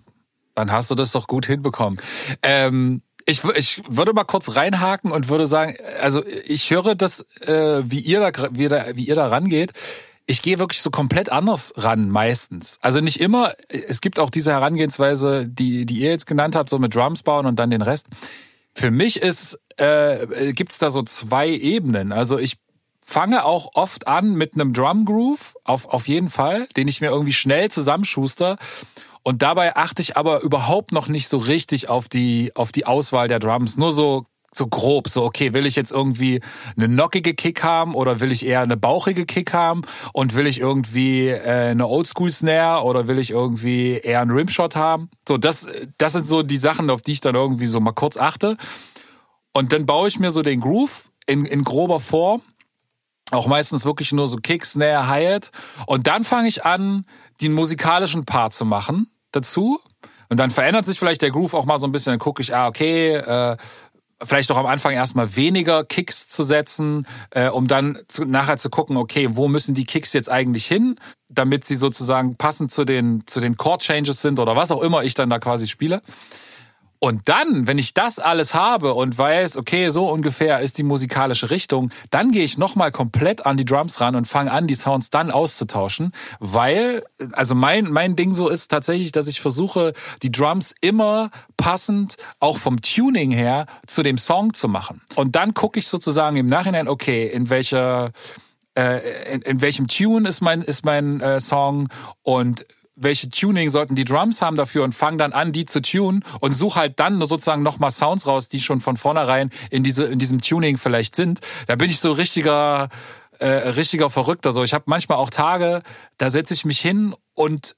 Dann hast du das doch gut hinbekommen. Ähm, ich, ich würde mal kurz reinhaken und würde sagen, also ich höre das, äh, wie, ihr da, wie, da, wie ihr da rangeht. Ich gehe wirklich so komplett anders ran, meistens. Also nicht immer. Es gibt auch diese Herangehensweise, die, die ihr jetzt genannt habt, so mit Drums bauen und dann den Rest. Für mich ist, äh, gibt es da so zwei Ebenen. Also ich fange auch oft an mit einem Drum Groove, auf, auf jeden Fall, den ich mir irgendwie schnell zusammenschuster. Und dabei achte ich aber überhaupt noch nicht so richtig auf die, auf die Auswahl der Drums. Nur so, so grob. So, okay, will ich jetzt irgendwie eine knockige Kick haben oder will ich eher eine bauchige Kick haben? Und will ich irgendwie äh, eine Oldschool Snare oder will ich irgendwie eher einen Rimshot haben? So, das, das sind so die Sachen, auf die ich dann irgendwie so mal kurz achte. Und dann baue ich mir so den Groove in, in grober Form auch meistens wirklich nur so Kick, Snare, Hi-Hat. Und dann fange ich an, den musikalischen Part zu machen dazu. Und dann verändert sich vielleicht der Groove auch mal so ein bisschen. Dann gucke ich, ah, okay, äh, vielleicht auch am Anfang erstmal weniger Kicks zu setzen, äh, um dann zu, nachher zu gucken, okay, wo müssen die Kicks jetzt eigentlich hin, damit sie sozusagen passend zu den, zu den Chord Changes sind oder was auch immer ich dann da quasi spiele. Und dann, wenn ich das alles habe und weiß, okay, so ungefähr ist die musikalische Richtung, dann gehe ich nochmal komplett an die Drums ran und fange an, die Sounds dann auszutauschen, weil, also mein, mein Ding so ist tatsächlich, dass ich versuche, die Drums immer passend, auch vom Tuning her, zu dem Song zu machen. Und dann gucke ich sozusagen im Nachhinein, okay, in welcher, äh, in, in welchem Tune ist mein, ist mein äh, Song und welche Tuning sollten die Drums haben dafür und fang dann an, die zu tunen und such halt dann sozusagen nochmal Sounds raus, die schon von vornherein in diese in diesem Tuning vielleicht sind. Da bin ich so richtiger äh, richtiger Verrückter. So, ich habe manchmal auch Tage, da setze ich mich hin und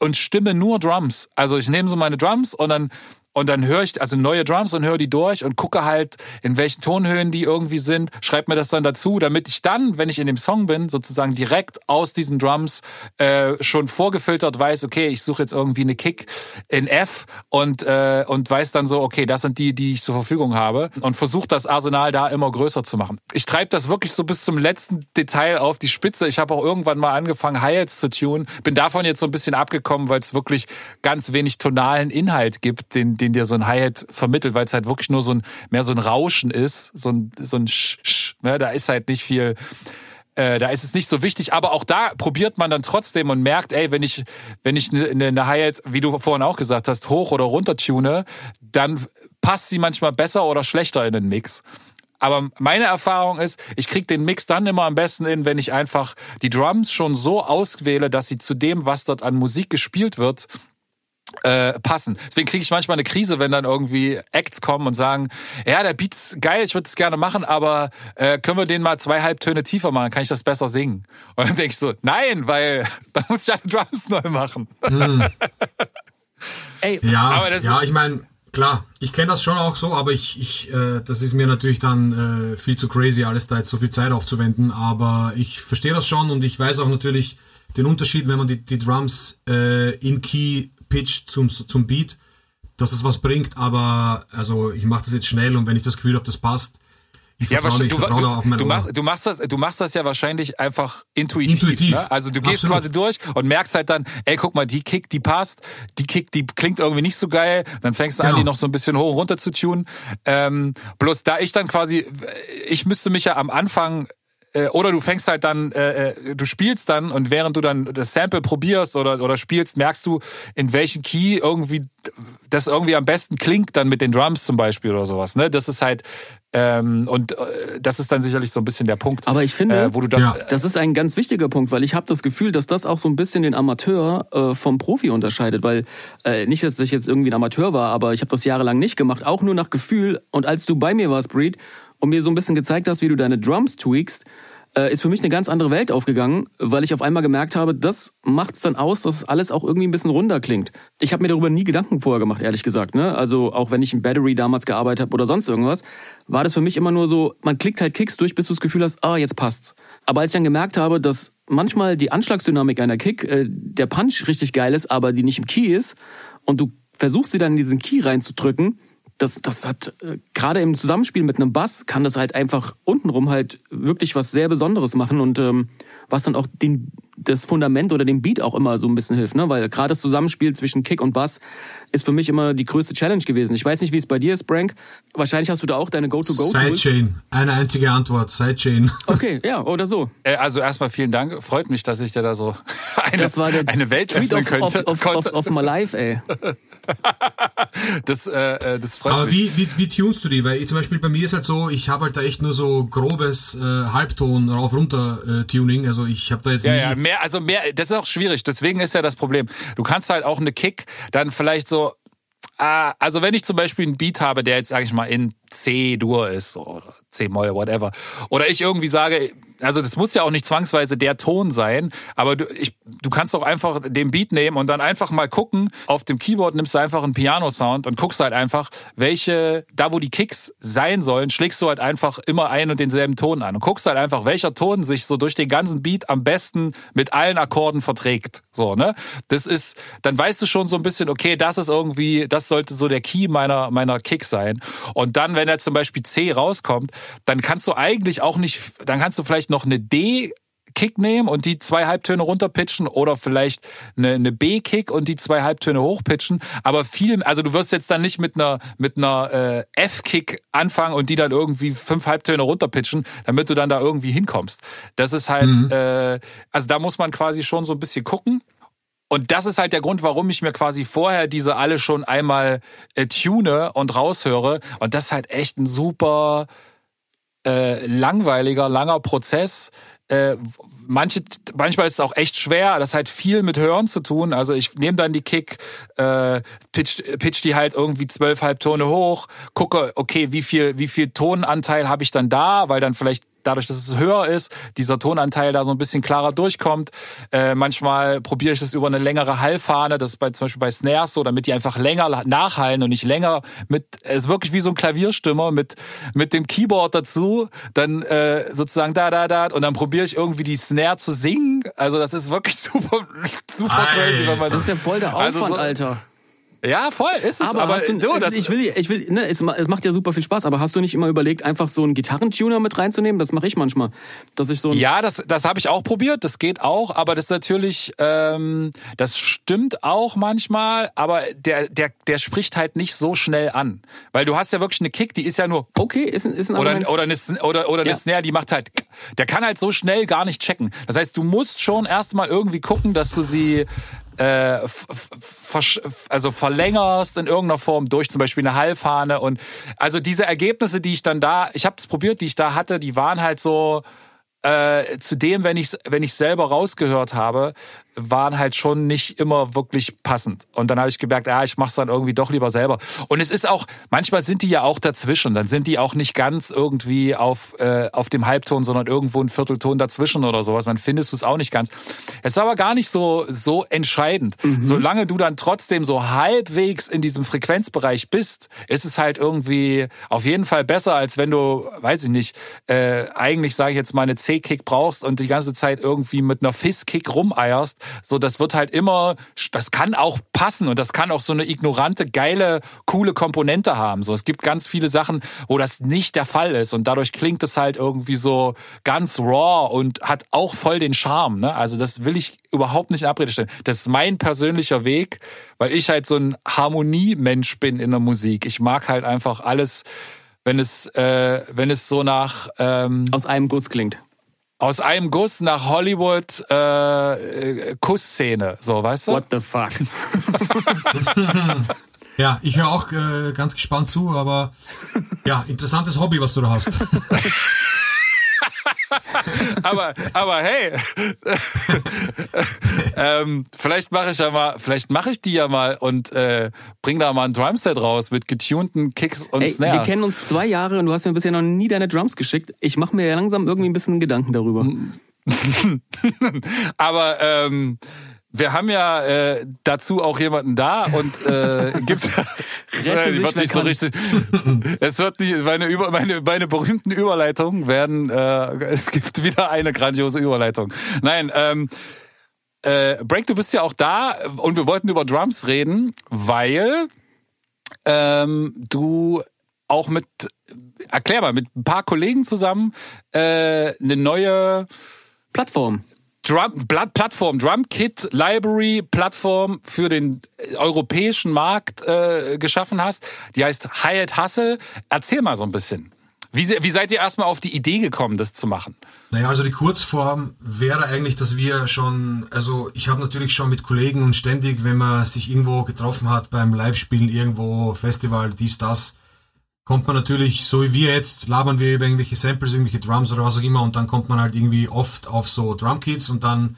und stimme nur Drums. Also ich nehme so meine Drums und dann und dann höre ich also neue Drums und höre die durch und gucke halt, in welchen Tonhöhen die irgendwie sind, schreibe mir das dann dazu, damit ich dann, wenn ich in dem Song bin, sozusagen direkt aus diesen Drums äh, schon vorgefiltert weiß, okay, ich suche jetzt irgendwie eine Kick in F und äh, und weiß dann so, okay, das sind die, die ich zur Verfügung habe und versuche das Arsenal da immer größer zu machen. Ich treibe das wirklich so bis zum letzten Detail auf die Spitze. Ich habe auch irgendwann mal angefangen, Hi-Hats zu tunen, bin davon jetzt so ein bisschen abgekommen, weil es wirklich ganz wenig tonalen Inhalt gibt, den, den dir so ein Hi-Hat vermittelt, weil es halt wirklich nur so ein, mehr so ein Rauschen ist, so ein, so ein Sch, Sch ne? da ist halt nicht viel, äh, da ist es nicht so wichtig, aber auch da probiert man dann trotzdem und merkt, ey, wenn ich, wenn ich eine, eine Hi-Hat, wie du vorhin auch gesagt hast, hoch oder runter tune, dann passt sie manchmal besser oder schlechter in den Mix. Aber meine Erfahrung ist, ich krieg den Mix dann immer am besten hin, wenn ich einfach die Drums schon so auswähle, dass sie zu dem, was dort an Musik gespielt wird, äh, passen. Deswegen kriege ich manchmal eine Krise, wenn dann irgendwie Acts kommen und sagen, ja, der Beat ist geil, ich würde es gerne machen, aber äh, können wir den mal zwei Halbtöne tiefer machen, kann ich das besser singen? Und dann denke ich so, nein, weil dann muss ich alle Drums neu machen. Hm. Ey, ja, ja, ich meine, klar, ich kenne das schon auch so, aber ich, ich äh, das ist mir natürlich dann äh, viel zu crazy, alles da jetzt so viel Zeit aufzuwenden, aber ich verstehe das schon und ich weiß auch natürlich den Unterschied, wenn man die, die Drums äh, in Key Pitch zum, zum Beat, dass es was bringt, aber also ich mache das jetzt schnell und wenn ich das Gefühl habe, das passt, ich ja, vertraue, ich du, vertraue du, auf meine du machst, du machst das, du machst das ja wahrscheinlich einfach intuitiv. intuitiv. Ne? Also du gehst Absolut. quasi durch und merkst halt dann, ey, guck mal, die Kick, die passt, die Kick, die klingt irgendwie nicht so geil. Dann fängst du genau. an, die noch so ein bisschen hoch runter zu tunen. Ähm, bloß da ich dann quasi, ich müsste mich ja am Anfang äh, oder du fängst halt dann, äh, äh, du spielst dann und während du dann das Sample probierst oder, oder spielst, merkst du, in welchen Key irgendwie das irgendwie am besten klingt dann mit den Drums zum Beispiel oder sowas. Ne? Das ist halt ähm, und äh, das ist dann sicherlich so ein bisschen der Punkt. Aber ich finde, äh, wo du das, ja. das ist ein ganz wichtiger Punkt, weil ich habe das Gefühl, dass das auch so ein bisschen den Amateur äh, vom Profi unterscheidet, weil äh, nicht, dass ich jetzt irgendwie ein Amateur war, aber ich habe das jahrelang nicht gemacht, auch nur nach Gefühl. Und als du bei mir warst, Breed, und mir so ein bisschen gezeigt hast, wie du deine Drums tweakst, äh, ist für mich eine ganz andere Welt aufgegangen, weil ich auf einmal gemerkt habe, das macht's dann aus, dass alles auch irgendwie ein bisschen runder klingt. Ich habe mir darüber nie Gedanken vorher gemacht, ehrlich gesagt. Ne? Also auch wenn ich in Battery damals gearbeitet habe oder sonst irgendwas, war das für mich immer nur so, man klickt halt Kicks durch, bis du das Gefühl hast, ah, jetzt passt's. Aber als ich dann gemerkt habe, dass manchmal die Anschlagsdynamik einer Kick, äh, der Punch richtig geil ist, aber die nicht im Key ist und du versuchst sie dann in diesen Key reinzudrücken, das, das hat äh, gerade im Zusammenspiel mit einem Bass kann das halt einfach untenrum halt wirklich was sehr Besonderes machen und ähm, was dann auch den, das Fundament oder dem Beat auch immer so ein bisschen hilft, ne? Weil gerade das Zusammenspiel zwischen Kick und Bass ist für mich immer die größte Challenge gewesen. Ich weiß nicht, wie es bei dir ist, Brank. Wahrscheinlich hast du da auch deine Go-to-Go. -Tools. Sidechain. Eine einzige Antwort. Sidechain. Okay, ja, oder so. Äh, also erstmal vielen Dank. Freut mich, dass ich dir da so eine, das war der eine Welt Tweet öffnen könnte. Auf, auf, auf, auf my life, ey. das, äh, äh, das freut Aber mich. wie, wie, wie tunst du die? Weil ich, zum Beispiel bei mir ist halt so, ich habe halt da echt nur so grobes äh, Halbton rauf runter äh, Tuning. Also ich habe da jetzt ja, nie ja, mehr, also mehr. Das ist auch schwierig. Deswegen ist ja das Problem. Du kannst halt auch eine Kick dann vielleicht so also wenn ich zum Beispiel einen Beat habe, der jetzt, sage ich mal, in C-Dur ist oder C-Moll, whatever, oder ich irgendwie sage, also das muss ja auch nicht zwangsweise der Ton sein, aber du, ich, du kannst doch einfach den Beat nehmen und dann einfach mal gucken, auf dem Keyboard nimmst du einfach einen Piano-Sound und guckst halt einfach, welche, da wo die Kicks sein sollen, schlägst du halt einfach immer einen und denselben Ton an und guckst halt einfach, welcher Ton sich so durch den ganzen Beat am besten mit allen Akkorden verträgt. So, ne? Das ist, dann weißt du schon so ein bisschen, okay, das ist irgendwie, das sollte so der Key meiner, meiner Kick sein. Und dann, wenn er zum Beispiel C rauskommt, dann kannst du eigentlich auch nicht, dann kannst du vielleicht noch eine D Kick nehmen und die zwei Halbtöne runterpitchen oder vielleicht eine, eine B-Kick und die zwei Halbtöne hochpitchen. Aber viel, also du wirst jetzt dann nicht mit einer mit einer äh, F-Kick anfangen und die dann irgendwie fünf Halbtöne runterpitchen, damit du dann da irgendwie hinkommst. Das ist halt, mhm. äh, also da muss man quasi schon so ein bisschen gucken. Und das ist halt der Grund, warum ich mir quasi vorher diese alle schon einmal äh, tune und raushöre. Und das ist halt echt ein super äh, langweiliger, langer Prozess. Äh, manche, manchmal ist es auch echt schwer. Das hat viel mit Hören zu tun. Also ich nehme dann die Kick, äh, pitch, pitch die halt irgendwie zwölf Halbtone hoch, gucke, okay, wie viel, wie viel Tonanteil habe ich dann da, weil dann vielleicht dadurch, dass es höher ist, dieser Tonanteil da so ein bisschen klarer durchkommt. Äh, manchmal probiere ich das über eine längere Hallfahne, das ist bei, zum Beispiel bei Snares so, damit die einfach länger nachhallen und nicht länger mit, es ist wirklich wie so ein Klavierstimmer mit, mit dem Keyboard dazu, dann äh, sozusagen da, da, da und dann probiere ich irgendwie die Snare zu singen. Also das ist wirklich super, super crazy, wenn man Das ist ja voll der Aufwand, Also so- Alter. Ja, voll, ist es. Aber, Aber, du, du, das, ich will, ich will, ne, es, es macht ja super viel Spaß, aber hast du nicht immer überlegt, einfach so einen Gitarrentuner mit reinzunehmen? Das mache ich manchmal. Dass ich so Ja, das, das habe ich auch probiert, das geht auch, aber das ist natürlich, ähm, das stimmt auch manchmal, aber der, der, der spricht halt nicht so schnell an. Weil du hast ja wirklich eine Kick, die ist ja nur okay, ist, ein- ist ein Argument. oder, oder, eine, oder, oder eine Ja. Snare, die macht halt, der kann halt so schnell gar nicht checken. Das heißt, du musst schon erstmal irgendwie gucken, dass du sie äh, also verlängerst in irgendeiner Form durch zum Beispiel eine Hallfahne und also diese Ergebnisse, die ich dann da, ich habe es probiert, die ich da hatte, die waren halt so äh, zudem, wenn ich wenn ich selber rausgehört habe, waren halt schon nicht immer wirklich passend. Und dann habe ich gemerkt, ja, ich mache es dann irgendwie doch lieber selber. Und es ist auch, manchmal sind die ja auch dazwischen. Dann sind die auch nicht ganz irgendwie auf, äh, auf dem Halbton, sondern irgendwo ein Viertelton dazwischen oder sowas. Dann findest du es auch nicht ganz. Es ist aber gar nicht so, so entscheidend. Solange du dann trotzdem so halbwegs in diesem Frequenzbereich bist, ist es halt irgendwie auf jeden Fall besser, als wenn du, weiß ich nicht, äh, eigentlich sage ich jetzt mal eine C-Kick brauchst und die ganze Zeit irgendwie mit einer Fizz-Kick rumeierst. So, das wird halt immer, das kann auch passen und das kann auch so eine ignorante, geile, coole Komponente haben. So, es gibt ganz viele Sachen, wo das nicht der Fall ist und dadurch klingt es halt irgendwie so ganz raw und hat auch voll den Charme. Ne? Also das will ich überhaupt nicht in Abrede stellen. Das ist mein persönlicher Weg, weil ich halt so ein Harmoniemensch bin in der Musik. Ich mag halt einfach alles, wenn es, äh, wenn es so nach ähm, aus einem Guss klingt. Aus einem Guss nach Hollywood äh, Kussszene, so weißt du? What the fuck? Ja, ich höre auch äh, ganz gespannt zu, aber ja, interessantes Hobby, was du da hast. aber, aber hey, ähm, vielleicht mache ich ja mal, vielleicht mache ich die ja mal und äh, bring da mal ein Drumset raus mit getunten Kicks und Ey, Snares. wir kennen uns zwei Jahre und du hast mir bisher noch nie deine Drums geschickt. Ich mache mir ja langsam irgendwie ein bisschen Gedanken darüber. Aber ähm, wir haben ja äh, dazu auch jemanden da und äh, gibt Rette Die sich, wird nicht so richtig. Es wird nicht meine über meine meine berühmten Überleitungen werden. Äh, es gibt wieder eine grandiose Überleitung. Nein. Ähm, äh, Break, du bist ja auch da und wir wollten über Drums reden, weil ähm, du auch mit, erklär mal, mit ein paar Kollegen zusammen äh, eine neue Plattform. Drum, Pla- Plattform, Drum Kit Library Plattform für den äh, europäischen Markt äh, geschaffen hast. Die heißt Hyatt Hustle. Erzähl mal so ein bisschen. Wie, wie seid ihr erstmal auf die Idee gekommen, das zu machen? Naja, also die Kurzform wäre eigentlich, dass wir schon, also ich habe natürlich schon mit Kollegen und ständig, wenn man sich irgendwo getroffen hat beim Live-Spielen, irgendwo, Festival, dies, das, kommt man natürlich, so wie wir jetzt, labern wir über irgendwelche Samples, irgendwelche Drums oder was auch immer und dann kommt man halt irgendwie oft auf so Drumkits und dann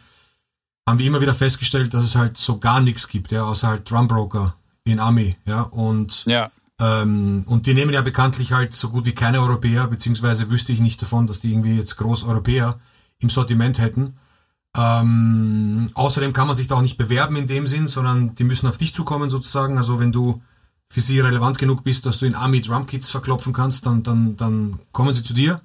haben wir immer wieder festgestellt, dass es halt so gar nichts gibt, ja, außer halt Drumbroker in Ami, ja, und Ja. ähm, und die nehmen ja bekanntlich halt so gut wie keine Europäer, beziehungsweise wüsste ich nicht davon, dass die irgendwie jetzt groß Europäer im Sortiment hätten. Ähm, außerdem kann man sich da auch nicht bewerben in dem Sinn, sondern die müssen auf dich zukommen sozusagen. Also wenn du für sie relevant genug bist, dass du in Army Drum Kits verklopfen kannst, dann, dann, dann kommen sie zu dir.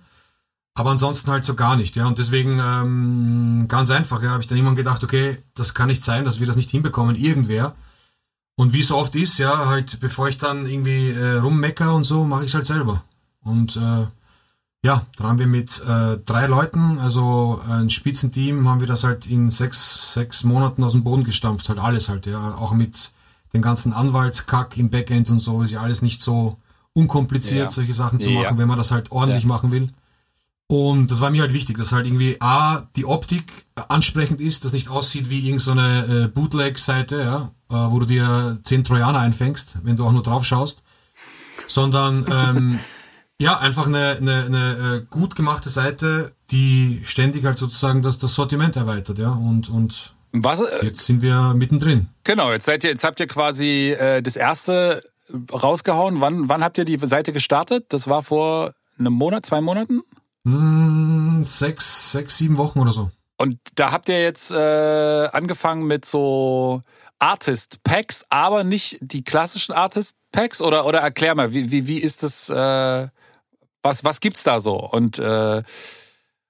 Aber ansonsten halt so gar nicht, ja. Und deswegen ähm, ganz einfach, ja, habe ich dann irgendwann gedacht, okay, das kann nicht sein, dass wir das nicht hinbekommen, irgendwer. Und wie so oft ist, ja, halt, bevor ich dann irgendwie äh, rummecker und so, mache ich es halt selber. Und äh, ja, dann haben wir mit äh, drei Leuten, also ein Spitzenteam, haben wir das halt in sechs, sechs Monaten aus dem Boden gestampft, halt alles halt, ja. Auch mit den ganzen Anwaltskack im Backend und so, ist ja alles nicht so unkompliziert, Ja. solche Sachen zu Ja. machen, wenn man das halt ordentlich Ja. machen will. Und das war mir halt wichtig, dass halt irgendwie A, die Optik ansprechend ist, dass nicht aussieht wie irgendeine so äh, Bootleg-Seite, ja, äh, wo du dir zehn Trojaner einfängst, wenn du auch nur drauf schaust, sondern ähm, ja, einfach eine, eine, eine äh, gut gemachte Seite, die ständig halt sozusagen das, das Sortiment erweitert, ja, und, und Was, äh, jetzt sind wir mittendrin. genau, jetzt seid ihr, jetzt habt ihr quasi äh, das erste rausgehauen. Wann, wann habt ihr die Seite gestartet? Das war vor einem Monat, zwei Monaten? Hm, sechs, sechs, sieben Wochen oder so. Und da habt ihr jetzt äh, angefangen mit so Artist Packs, aber nicht die klassischen Artist Packs oder oder erklär mal, wie wie wie ist das äh, was was gibt's da so und äh,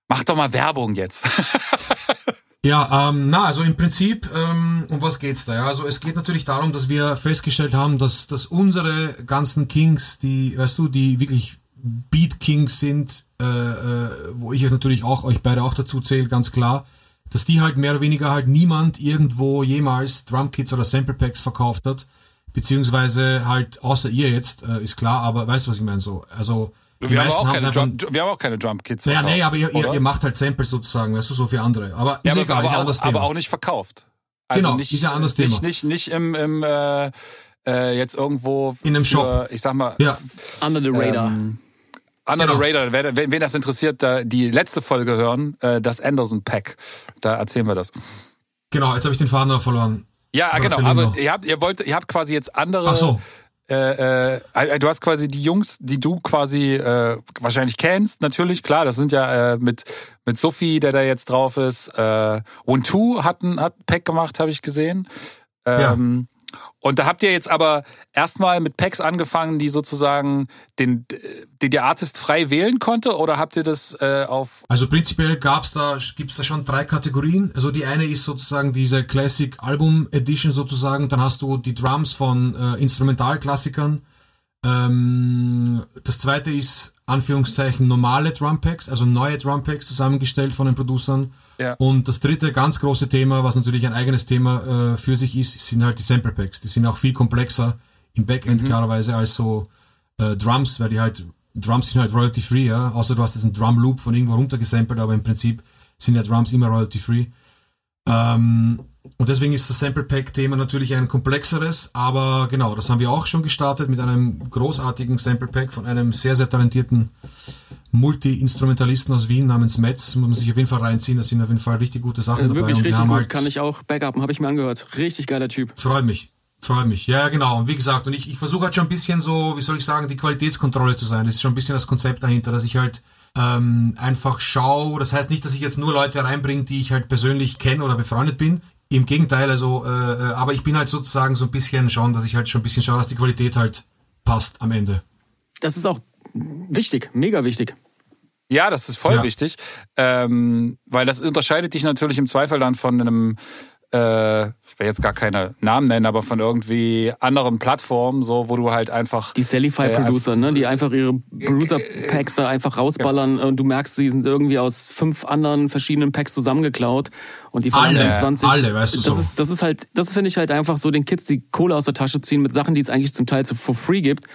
mach doch mal Werbung jetzt. Ja, ähm, na, also im Prinzip, ähm, um was geht's da? Ja, also es geht natürlich darum, dass wir festgestellt haben, dass, dass unsere ganzen Kings, die, weißt du, die wirklich Beat Kings sind, äh, äh, wo ich euch natürlich auch, euch beide auch dazu zähle, ganz klar, dass die halt mehr oder weniger halt niemand irgendwo jemals Drumkits oder Sample Packs verkauft hat, beziehungsweise halt außer ihr jetzt, äh, ist klar, aber weißt du, was ich meine so? Also wir, haben auch keine einfach- Drum, wir haben auch keine Drum Kits. Naja, verkauft, nee, aber ihr, ihr, ihr macht halt Samples sozusagen, weißt du, so für andere. Aber ist ja, aber, egal, aber, ist ja auch, anderes Thema. aber auch nicht verkauft. Also Genau, nicht, ist ja ein anderes nicht, Thema. Nicht, nicht im, im äh, äh, jetzt irgendwo In einem für, Shop. Ich sag mal, ja, Under the radar. Ähm, Under Genau. the Radar, wer, wen, wen das interessiert, da die letzte Folge hören, äh, das Anderson Pack. Da erzählen wir das. genau, jetzt habe ich den Faden verloren. Ja, Oder genau. Aber ihr habt, ihr wollt, ihr habt quasi jetzt andere. Ach so, Äh, äh, du hast quasi die Jungs, die du quasi äh, wahrscheinlich kennst, natürlich, klar, das sind ja äh, mit mit Sophie, der da jetzt drauf ist. Äh, und Two hat ein hat ein Pack gemacht, habe ich gesehen. Ähm, Und da habt ihr jetzt aber erstmal mit Packs angefangen, die sozusagen den, den der Artist frei wählen konnte, oder habt ihr das äh, auf Also prinzipiell gab's da, gibt's da schon drei Kategorien. Also die eine ist sozusagen diese Classic Album Edition sozusagen. Dann hast du die Drums von äh, Instrumentalklassikern. Ähm, das zweite ist Anführungszeichen normale Drumpacks, also neue Drumpacks zusammengestellt von den Producern. Ja. Und das dritte ganz große Thema, was natürlich ein eigenes Thema äh, für sich ist, sind halt die Sample Packs. Die sind auch viel komplexer im Backend klarerweise als so äh, Drums, weil die halt Drums sind halt royalty free, ja. Außer du hast jetzt einen Drum Loop von irgendwo runtergesampelt, aber im Prinzip sind ja Drums immer royalty free. Ähm, und deswegen ist das Sample Pack Thema natürlich ein komplexeres, aber genau, das haben wir auch schon gestartet mit einem großartigen Sample Pack von einem sehr, sehr talentierten Multi-Instrumentalisten aus Wien namens Metz. Muss man sich auf jeden Fall reinziehen, da sind auf jeden Fall richtig gute Sachen Äh, dabei. wirklich richtig gut. halt- Kann ich auch backupen, habe ich mir angehört. Richtig geiler Typ. Freut mich. Freut mich. Ja, ja, genau. Und wie gesagt, und ich, ich versuche halt schon ein bisschen so, wie soll ich sagen, die Qualitätskontrolle zu sein. Das ist schon ein bisschen das Konzept dahinter, dass ich halt ähm, einfach schaue. Das heißt nicht, dass ich jetzt nur Leute reinbringe, die ich halt persönlich kenne oder befreundet bin. Im Gegenteil, also, äh, äh, aber ich bin halt sozusagen so ein bisschen schauen, dass ich halt schon ein bisschen schaue, dass die Qualität halt passt am Ende. Das ist auch wichtig, mega wichtig. Ja, das ist voll Ja. wichtig, ähm, weil das unterscheidet dich natürlich im Zweifel dann von einem, äh, ich will jetzt gar keine Namen nennen, aber von irgendwie anderen Plattformen, so wo du halt einfach Die Salify-Producer, Äh, ne, die einfach ihre Producer-Packs da einfach rausballern und du merkst, sie sind irgendwie aus fünf anderen verschiedenen Packs zusammengeklaut und die verlangen Alle, dann 20. alle, weißt du das so. Ist, das ist halt, das finde ich halt einfach so, den Kids die Kohle aus der Tasche ziehen mit Sachen, die es eigentlich zum Teil zu for free gibt.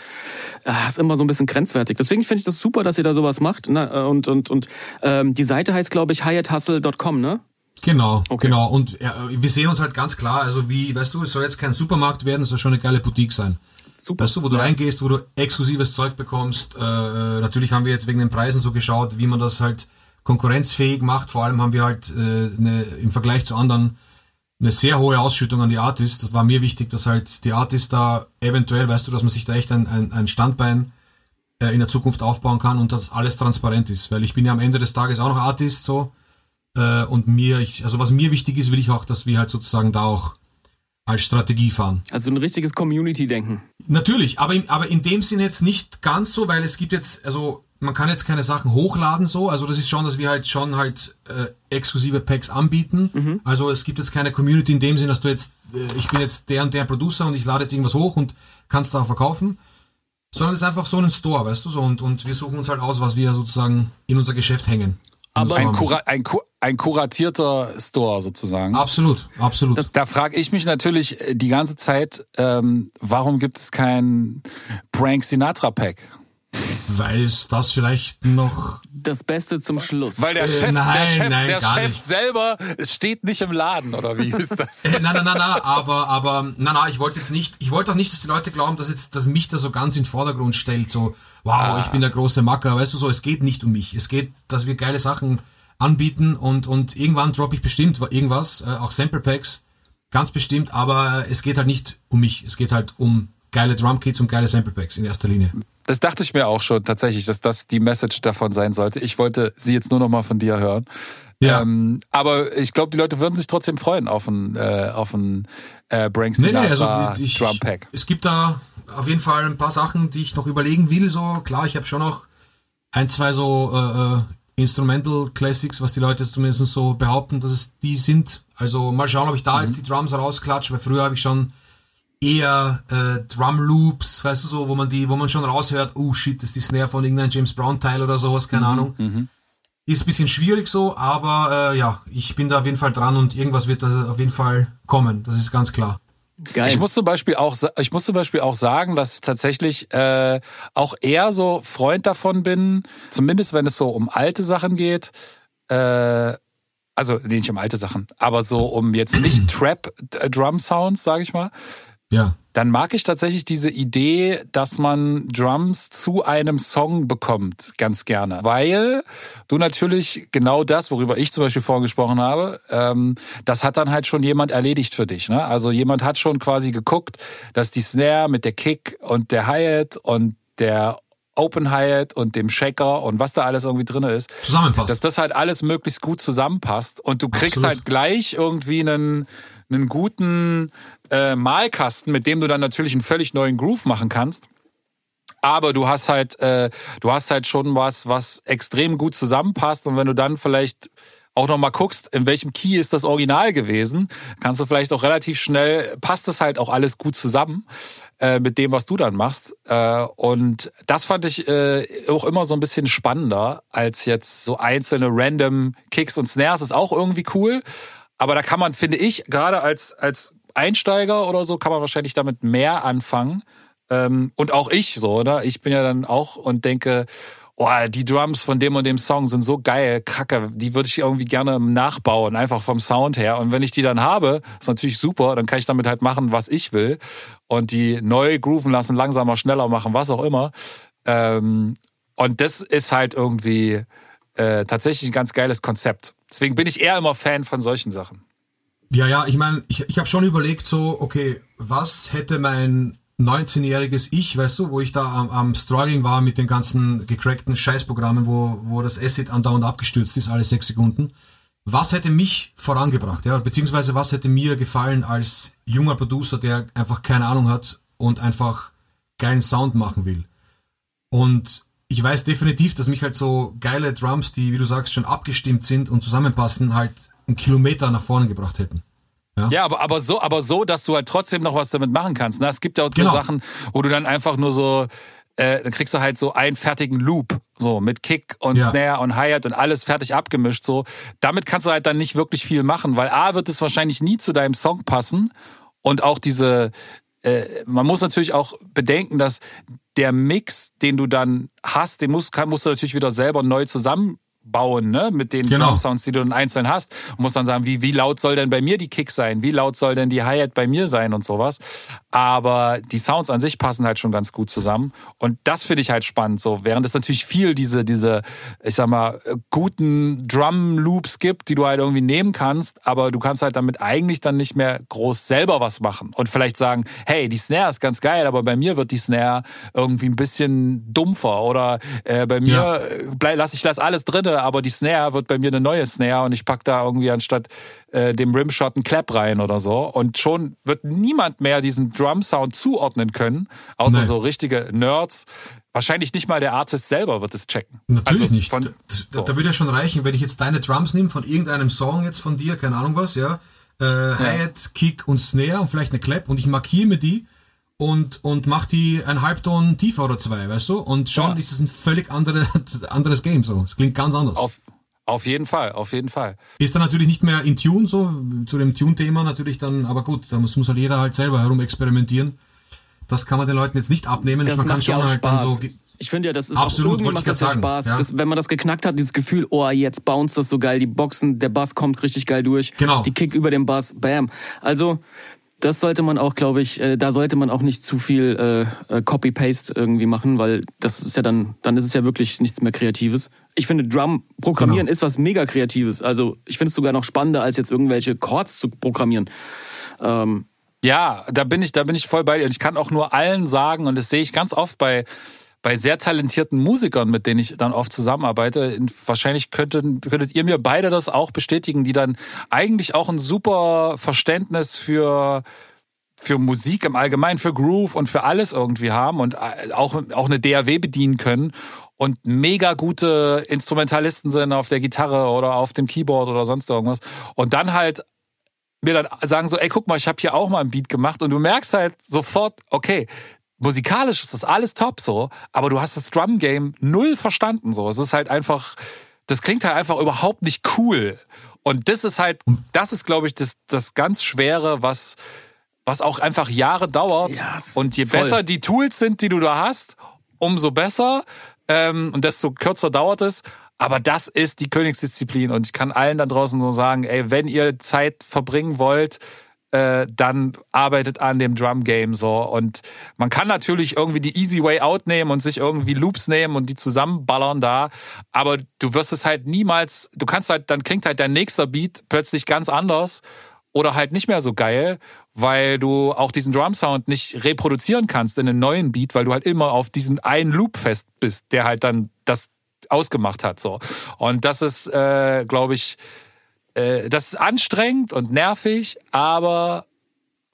Ah, ist immer so ein bisschen grenzwertig. Deswegen finde ich das super, dass ihr da sowas macht. Ne? Und, und, und ähm, die Seite heißt, glaube ich, hyathustle.com, ne? Genau, genau. Und ja, wir sehen uns halt ganz klar, also wie, weißt du, es soll jetzt kein Supermarkt werden, es soll schon eine geile Boutique sein. Super. Weißt du, wo du reingehst, wo du exklusives Zeug bekommst. Äh, natürlich haben wir jetzt wegen den Preisen so geschaut, wie man das halt konkurrenzfähig macht. Vor allem haben wir halt äh, eine, im Vergleich zu anderen eine sehr hohe Ausschüttung an die Artists. Das war mir wichtig, dass halt die Artists da eventuell, weißt du, dass man sich da echt ein, ein, ein Standbein äh, in der Zukunft aufbauen kann und dass alles transparent ist. Weil ich bin ja am Ende des Tages auch noch Artist so. Äh, und mir, ich, also was mir wichtig ist, will ich auch, dass wir halt sozusagen da auch als Strategie fahren. Also ein richtiges Community-Denken. Natürlich, aber, in- aber in dem Sinn jetzt nicht ganz so, weil es gibt jetzt, also man kann jetzt keine Sachen hochladen so, also das ist schon, dass wir halt schon halt äh, exklusive Packs anbieten. Also es gibt jetzt keine Community in dem Sinn, dass du jetzt, äh, ich bin jetzt der und der Producer und ich lade jetzt irgendwas hoch und kannst da verkaufen. Sondern es ist einfach so ein Store, weißt du so, und, und wir suchen uns halt aus, was wir sozusagen in unser Geschäft hängen. Das ein. Kura ein, Ku- ein kuratierter Store sozusagen. Absolut, absolut. Da frage ich mich natürlich äh, die ganze Zeit, ähm, warum gibt es kein Prank Sinatra Pack? Weil es das vielleicht noch Das Beste zum Schluss. Weil der Äh, Chef, der nein, Chef, nein, der gar Chef nicht. selber es steht nicht im Laden oder wie ist das? Äh, nein, nein, nein, nein, aber, aber, nein, nein, ich wollte jetzt nicht, ich wollte auch nicht, dass die Leute glauben, dass jetzt, dass mich da so ganz in den Vordergrund stellt, so, wow, ich bin der große Macker, weißt du so, es geht nicht um mich. Es geht, dass wir geile Sachen anbieten und, und irgendwann droppe ich bestimmt irgendwas, äh, auch Sample Packs, ganz bestimmt, aber es geht halt nicht um mich. Es geht halt um geile Drumkits und geile Sample Packs in erster Linie. Das dachte ich mir auch schon tatsächlich, dass das die Message davon sein sollte. Ich wollte sie jetzt nur noch mal von dir hören. Ja. Ähm, aber ich glaube, die Leute würden sich trotzdem freuen auf ein, äh, auf ein äh, Brank Sinatra nee, nee, also ich, Drum Pack. Es gibt da auf jeden Fall ein paar Sachen, die ich noch überlegen will. So klar, ich habe schon noch ein, zwei so äh, äh, Instrumental Classics, was die Leute zumindest so behaupten, dass es die sind. Also mal schauen, ob ich da mhm. jetzt die Drums rausklatsche, weil früher habe ich schon eher äh, Drum Loops, weißt du so, wo man die, wo man schon raushört, oh shit, das ist die Snare von irgendeinem James Brown Teil oder sowas, keine mhm. Ahnung. Mhm. Ist ein bisschen schwierig so, aber äh, ja, ich bin da auf jeden Fall dran und irgendwas wird da auf jeden Fall kommen. Das ist ganz klar. Geil. Ich muss zum Beispiel auch, ich muss zum Beispiel auch sagen, dass ich tatsächlich äh, auch eher so Freund davon bin, zumindest wenn es so um alte Sachen geht. Äh, also nee, nicht um alte Sachen, aber so um jetzt nicht Trap Drum Sounds, sage ich mal. Ja dann mag ich tatsächlich diese Idee, dass man Drums zu einem Song bekommt, ganz gerne. Weil du natürlich genau das, worüber ich zum Beispiel vorhin gesprochen habe, ähm, das hat dann halt schon jemand erledigt für dich. Ne? Also jemand hat schon quasi geguckt, dass die Snare mit der Kick und der Hi-Hat und der Open Hi-Hat und dem Shaker und was da alles irgendwie drin ist, zusammenpasst. dass das halt alles möglichst gut zusammenpasst und du kriegst Absolut. halt gleich irgendwie einen einen guten äh, Malkasten, mit dem du dann natürlich einen völlig neuen Groove machen kannst. Aber du hast halt, äh, du hast halt schon was, was extrem gut zusammenpasst. Und wenn du dann vielleicht auch noch mal guckst, in welchem Key ist das Original gewesen, kannst du vielleicht auch relativ schnell, passt es halt auch alles gut zusammen äh, mit dem, was du dann machst. Äh, und das fand ich äh, auch immer so ein bisschen spannender als jetzt so einzelne random Kicks und Snares. Ist auch irgendwie cool. Aber da kann man, finde ich, gerade als, als Einsteiger oder so, kann man wahrscheinlich damit mehr anfangen. Ähm, und auch ich so, oder? Ich bin ja dann auch und denke, oh, die Drums von dem und dem Song sind so geil, kacke, die würde ich irgendwie gerne nachbauen, einfach vom Sound her. Und wenn ich die dann habe, ist natürlich super, dann kann ich damit halt machen, was ich will. Und die neu grooven lassen, langsamer, schneller machen, was auch immer. Ähm, und das ist halt irgendwie äh, tatsächlich ein ganz geiles Konzept. Deswegen bin ich eher immer Fan von solchen Sachen. Ja, ja, ich meine, ich, ich habe schon überlegt, so, okay, was hätte mein 19-jähriges Ich, weißt du, wo ich da am, am Struggling war mit den ganzen gecrackten Scheißprogrammen, wo, wo das Asset andauernd abgestürzt ist, alle sechs Sekunden. Was hätte mich vorangebracht, ja, beziehungsweise was hätte mir gefallen als junger Producer, der einfach keine Ahnung hat und einfach geilen Sound machen will. Und ich weiß definitiv, dass mich halt so geile Drums, die, wie du sagst, schon abgestimmt sind und zusammenpassen, halt einen Kilometer nach vorne gebracht hätten. Ja, ja aber, aber so, aber so, dass du halt trotzdem noch was damit machen kannst. Ne? Es gibt ja auch so genau. Sachen, wo du dann einfach nur so, äh, dann kriegst du halt so einen fertigen Loop, so mit Kick und ja. Snare und Hi-Hat und alles fertig abgemischt. So, damit kannst du halt dann nicht wirklich viel machen, weil A wird es wahrscheinlich nie zu deinem Song passen und auch diese, äh, man muss natürlich auch bedenken, dass der Mix, den du dann hast, den musst, musst du natürlich wieder selber neu zusammen bauen, ne, mit den genau. Drum Sounds, die du dann einzeln hast. Und musst dann sagen, wie, wie laut soll denn bei mir die Kick sein? Wie laut soll denn die Hi-Hat bei mir sein und sowas? Aber die Sounds an sich passen halt schon ganz gut zusammen. Und das finde ich halt spannend, so. Während es natürlich viel diese, diese, ich sag mal, guten Drum-Loops gibt, die du halt irgendwie nehmen kannst, aber du kannst halt damit eigentlich dann nicht mehr groß selber was machen. Und vielleicht sagen, hey, die Snare ist ganz geil, aber bei mir wird die Snare irgendwie ein bisschen dumpfer. Oder äh, bei mir ja. Äh, lass ich lass alles drin aber die Snare wird bei mir eine neue Snare und ich pack da irgendwie anstatt äh, dem Rimshot einen Clap rein oder so. Und schon wird niemand mehr diesen Drum-Sound zuordnen können, außer nee. so richtige Nerds. Wahrscheinlich nicht mal der Artist selber wird es checken. Natürlich also nicht. Von, da, da, da würde ja schon reichen, wenn ich jetzt deine Drums nehme von irgendeinem Song jetzt von dir, keine Ahnung was, ja. Äh, Hi-Hat, Kick und Snare und vielleicht eine Clap und ich markiere mir die und, und mach die ein Halbton tiefer oder zwei, weißt du? Und schon ja. ist es ein völlig andere, anderes Game so. Es klingt ganz anders. Auf, auf jeden Fall, auf jeden Fall. Ist dann natürlich nicht mehr in Tune so, zu dem Tune-Thema natürlich dann, aber gut, da muss, muss halt jeder halt selber herum experimentieren. Das kann man den Leuten jetzt nicht abnehmen. Das man kann schon halt Spaß. dann so ich finde ja, das ist Absolut, auch irgendwie macht das ja Spaß. Ja? wenn man das geknackt hat, dieses Gefühl, oh, jetzt bounce das so geil, die Boxen, der Bass kommt richtig geil durch. Genau. Die Kick über den Bass, bam. Also, das sollte man auch, glaube ich, äh, da sollte man auch nicht zu viel äh, äh, Copy-Paste irgendwie machen, weil das ist ja dann, dann ist es ja wirklich nichts mehr Kreatives. Ich finde, Drum programmieren genau. ist was mega Kreatives. Also ich finde es sogar noch spannender, als jetzt irgendwelche Chords zu programmieren. Ähm, ja, da bin ich, da bin ich voll bei dir. Und ich kann auch nur allen sagen, und das sehe ich ganz oft bei bei sehr talentierten Musikern, mit denen ich dann oft zusammenarbeite, wahrscheinlich könnten, könntet ihr mir beide das auch bestätigen, die dann eigentlich auch ein super Verständnis für für Musik im Allgemeinen, für Groove und für alles irgendwie haben und äh, auch, auch eine DAW bedienen können und mega gute Instrumentalisten sind auf der Gitarre oder auf dem Keyboard oder sonst irgendwas. Und dann halt mir dann sagen so, ey, guck mal, ich habe hier auch mal ein Beat gemacht und du merkst halt sofort, okay, musikalisch ist das alles top so, aber du hast das Drum Game null verstanden so. Es ist halt einfach, das klingt halt einfach überhaupt nicht cool. Und das ist halt, das ist glaube ich das das ganz schwere, was was auch einfach Jahre dauert. Yes, und je voll. besser die Tools sind, die du da hast, umso besser ähm, und desto kürzer dauert es. Aber das ist die Königsdisziplin und ich kann allen da draußen nur sagen, ey, wenn ihr Zeit verbringen wollt, äh, dann arbeitet an dem Drum Game so und man kann natürlich irgendwie die easy way out nehmen und sich irgendwie Loops nehmen und die zusammenballern da, aber du wirst es halt niemals, du kannst halt, dann klingt halt dein nächster Beat plötzlich ganz anders oder halt nicht mehr so geil, weil du auch diesen Drum Sound nicht reproduzieren kannst in einem neuen Beat, weil du halt immer auf diesen einen Loop fest bist, der halt dann das ausgemacht hat so. Und das ist, äh, glaube ich, äh, das ist anstrengend und nervig, aber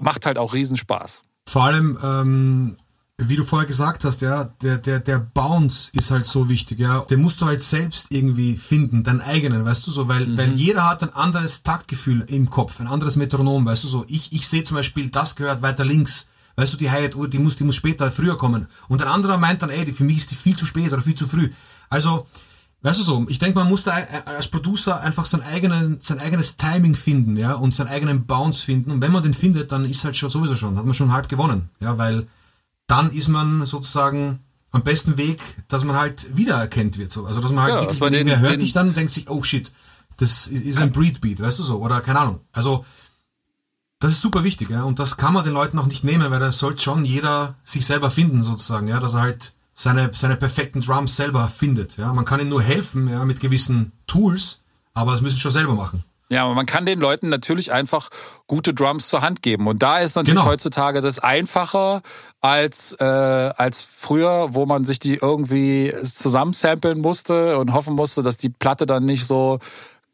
macht halt auch Riesenspaß. Vor allem, ähm, wie du vorher gesagt hast, ja, der, der, der Bounce ist halt so wichtig, ja. Den musst du halt selbst irgendwie finden, deinen eigenen, weißt du so, weil, weil jeder hat ein anderes Taktgefühl im Kopf, ein anderes Metronom, weißt du so. Ich, ich sehe zum Beispiel, das gehört weiter links. Weißt du, die Hi-Hat, die muss, die muss später, früher kommen. Und ein anderer meint dann, ey, die, für mich ist die viel zu spät oder viel zu früh. Also, weißt du so, ich denke, man muss da äh, als Producer einfach sein, eigenen, sein eigenes Timing finden, ja, und seinen eigenen Bounce finden. Und wenn man den findet, dann ist halt schon sowieso schon, hat man schon halb gewonnen, ja, weil dann ist man sozusagen am besten Weg, dass man halt wiedererkennt wird, so. Also, dass man halt Ja, wirklich, man den- wer hört den- dich dann und denkt sich, oh shit, das ist ein Breedbeat, weißt du so, oder keine Ahnung. Also, das ist super wichtig, ja, und das kann man den Leuten auch nicht nehmen, weil da sollte schon jeder sich selber finden, sozusagen, ja, dass er halt seine, seine perfekten Drums selber findet, ja. Man kann ihm nur helfen, ja, mit gewissen Tools, aber das müssen sie schon selber machen. Ja, aber man kann den Leuten natürlich einfach gute Drums zur Hand geben. Und da ist natürlich Genau. heutzutage das einfacher als, äh, als früher, wo man sich die irgendwie zusammensamplen musste und hoffen musste, dass die Platte dann nicht so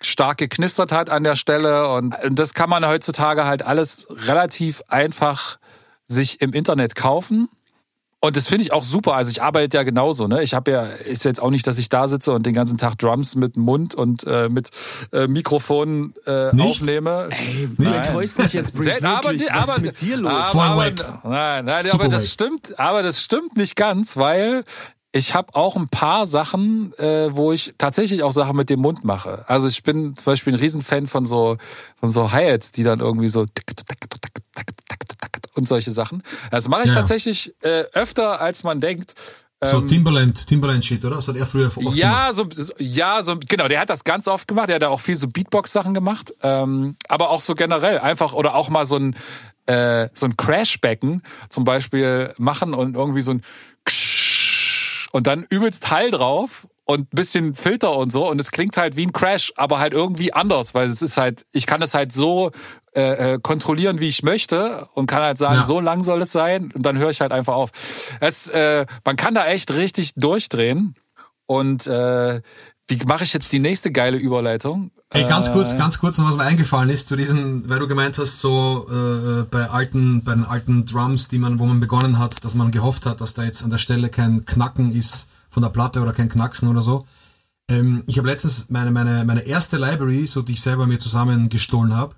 stark geknistert hat an der Stelle. Und das kann man heutzutage halt alles relativ einfach sich im Internet kaufen. Und das finde ich auch super. Also ich arbeite ja genauso. Ne? Ich habe ja, ist jetzt auch nicht, dass ich da sitze und den ganzen Tag Drums mit Mund und äh, mit äh, Mikrofon äh, Nicht? aufnehme. Ey, du enttäuschst mich jetzt, Selten, aber, wirklich. aber, Was ist mit dir los? Aber, aber, nein, nein, Super aber das stimmt, aber das stimmt nicht ganz, weil ich habe auch ein paar Sachen, äh, wo ich tatsächlich auch Sachen mit dem Mund mache. Also ich bin zum Beispiel ein Riesenfan von so von so Hi-Hats, die dann irgendwie so und solche Sachen. Das mache ich Ja. tatsächlich äh, öfter, als man denkt. So Ähm, Timberland, Timberland-Shit, oder? Das hat er früher oft gemacht. ja, so, ja, so, genau, der hat das ganz oft gemacht. Der hat da auch viel so Beatbox-Sachen gemacht. Ähm, aber auch so generell einfach oder auch mal so ein, äh, so ein Crashbecken zum Beispiel machen und irgendwie so ein Ksch und dann übelst Hall drauf und ein bisschen Filter und so und es klingt halt wie ein Crash, aber halt irgendwie anders, weil es ist halt, ich kann es halt so äh, äh, kontrollieren, wie ich möchte und kann halt sagen, Ja. so lang soll es sein und dann höre ich halt einfach auf. Es, äh, man kann da echt richtig durchdrehen und äh, wie mache ich jetzt die nächste geile Überleitung? Ey, ganz Äh, kurz, ganz kurz noch, was mir eingefallen ist zu diesen, weil du gemeint hast, so äh, bei alten, bei den alten Drums, die man, wo man begonnen hat, dass man gehofft hat, dass da jetzt an der Stelle kein Knacken ist von der Platte oder kein Knacksen oder so. Ähm, ich habe letztens meine, meine, meine erste Library, so die ich selber mir zusammen gestohlen habe,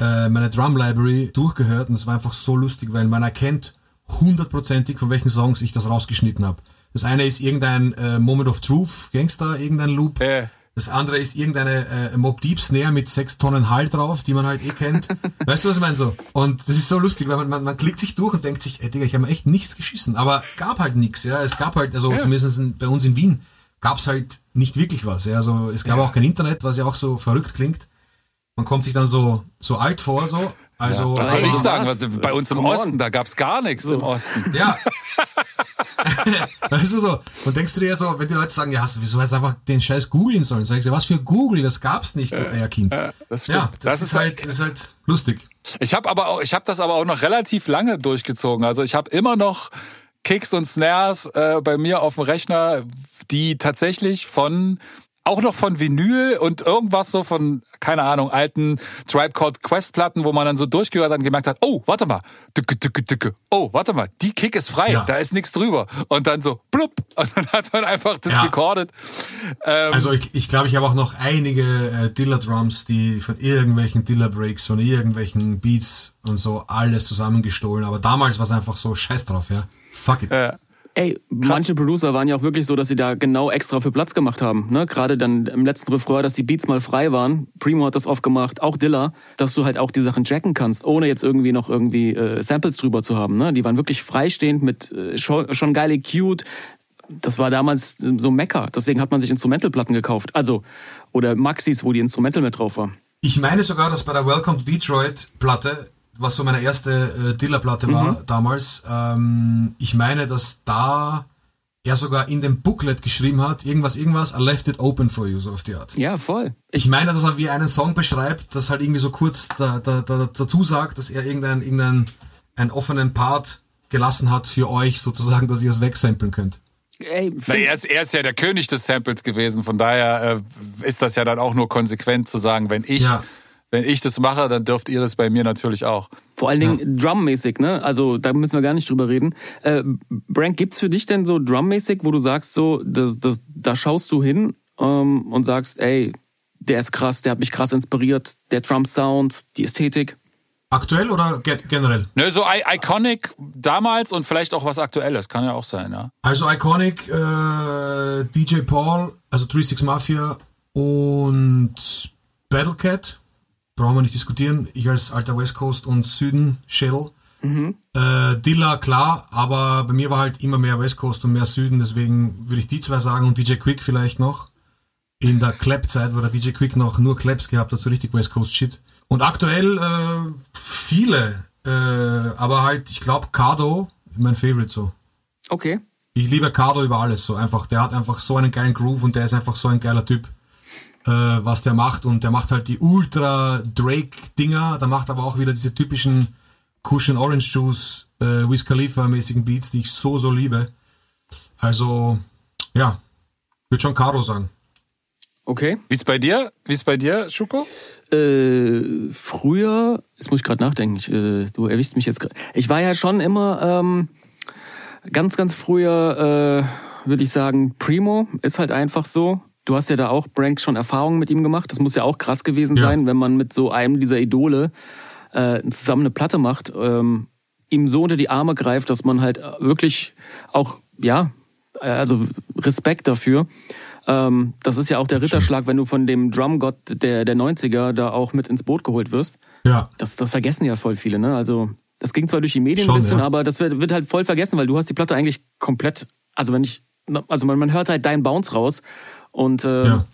äh, meine Drum Library durchgehört und es war einfach so lustig, weil man erkennt hundertprozentig, von welchen Songs ich das rausgeschnitten habe. Das eine ist irgendein äh, Moment of Truth, Gangster, irgendein Loop. Äh. Das andere ist irgendeine äh, Mob Deep Snare mit sechs Tonnen Hall drauf, die man halt eh kennt. weißt du, was ich meine? So. Und das ist so lustig, weil man, man, man klickt sich durch und denkt sich, ey Digga, ich habe echt nichts geschissen. Aber gab halt nichts, ja. Es gab halt, also zumindest in, bei uns in Wien, gab's halt nicht wirklich was. Ja? Also es gab auch kein Internet, was ja auch so verrückt klingt. Man kommt sich dann so, so alt vor, so. Also, Was soll ich was? sagen? Bei uns im Come on. Osten, da gab's gar nichts im Osten. Ja. weißt du so? Und denkst du dir so, wenn die Leute sagen, ja, hast- wieso hast du einfach den Scheiß googeln sollen? Sag ich dir, was für Google? Das gab's nicht, du Eierkind. das stimmt. Ja, das, Das ist, ist halt, das ist halt lustig. Ich habe aber auch, ich habe das aber auch noch relativ lange durchgezogen. Also ich habe immer noch Kicks und Snares äh, bei mir auf dem Rechner, die tatsächlich von auch noch von Vinyl und irgendwas so von, keine Ahnung, alten Tribe Called Quest Platten, wo man dann so durchgehört hat und gemerkt hat, oh, warte mal, dicke, dicke, dicke, oh, warte mal, die Kick ist frei, Ja. da ist nichts drüber. Und dann so, blub, und dann hat man einfach das Ja. recorded. Ähm, Also ich ich, glaube, ich habe auch noch einige äh, Dilla-Drums, die von irgendwelchen Dilla-Breaks, von irgendwelchen Beats und so alles zusammengestohlen. Aber damals war es einfach so, scheiß drauf, ja. Fuck it. äh, Ey, manche Producer waren ja auch wirklich so, dass sie da genau extra für Platz gemacht haben. Ne? Gerade dann im letzten Refrain, dass die Beats mal frei waren. Primo hat das oft gemacht, auch Dilla, dass du halt auch die Sachen jacken kannst, ohne jetzt irgendwie noch irgendwie äh, Samples drüber zu haben. Ne? Die waren wirklich freistehend mit äh, schon, schon geile Cute. Das war damals äh, so Mecker. Deswegen hat man sich Instrumentalplatten gekauft. Also, oder Maxis, wo die Instrumental mit drauf war. Ich meine sogar, dass bei der Welcome to Detroit Platte, was so meine erste äh, Dilla-Platte war damals, ähm, ich meine, dass da er sogar in dem Booklet geschrieben hat, irgendwas, irgendwas, I left it open for you, so auf die Art. Ja, voll. Ich meine, dass er wie einen Song beschreibt, das halt irgendwie so kurz da, da, da, dazu sagt, dass er irgendeinen irgendeinen einen offenen Part gelassen hat für euch sozusagen, dass ihr es wegsamplen könnt. Ey, Na, er, ist, er ist ja der König des Samples gewesen, von daher äh, ist das ja dann auch nur konsequent zu sagen, wenn ich, Ja. Wenn ich das mache, dann dürft ihr das bei mir natürlich auch. Vor allen Dingen drummäßig, ne? Also da müssen wir gar nicht drüber reden. Äh, Brank, gibt's für dich denn so drummäßig, wo du sagst so, da, da, da schaust du hin ähm, und sagst, ey, der ist krass, der hat mich krass inspiriert, der Drum-Sound, die Ästhetik. Aktuell oder ge generell? Ne, so I Iconic damals und vielleicht auch was Aktuelles, kann ja auch sein, ja. Also Iconic, äh, DJ Paul, also 36 Mafia und Battlecat, brauchen wir nicht diskutieren. Ich als alter West Coast und Süden Shell. Äh, Dilla, klar, aber bei mir war halt immer mehr West Coast und mehr Süden, deswegen würde ich die zwei sagen und DJ Quick vielleicht noch. In der Clap-Zeit, wo der DJ Quick noch nur Claps gehabt hat, so richtig West Coast Shit. Und aktuell äh, viele, äh, aber halt, ich glaube, Cardo, mein Favorite so. Okay. Ich liebe Cardo über alles so einfach. Der hat einfach so einen geilen Groove und der ist einfach so ein geiler Typ, äh, was der macht. Und der macht halt die Ultra Drake-Dinger. Der macht aber auch wieder diese typischen Cushion Orange Juice, äh, Wiz Khalifa-mäßigen Beats, die ich so, so liebe. Also, ja, würde schon Cardo sagen. Okay. Wie ist bei dir? Wie ist bei dir, Schuko? Äh, früher, jetzt muss ich gerade nachdenken, ich, äh, du erwischst mich jetzt gerade. Ich war ja schon immer ähm, ganz, ganz früher, äh, würde ich sagen, Primo ist halt einfach so. Du hast ja da auch, Brank, schon Erfahrungen mit ihm gemacht. Das muss ja auch krass gewesen Ja. sein, wenn man mit so einem dieser Idole äh, zusammen eine Platte macht, ähm, ihm so unter die Arme greift, dass man halt wirklich auch, ja, also Respekt dafür. Ähm, das ist ja auch der Ritterschlag, wenn du von dem Drumgott der, der 90er da auch mit ins Boot geholt wirst. Ja, Das, das vergessen ja voll viele, ne? Also, das ging zwar durch die Medien Schon, ein bisschen, ja. aber das wird, wird halt voll vergessen, weil du hast die Platte eigentlich komplett, also wenn ich, also man, man hört halt deinen Bounce raus und äh, ja.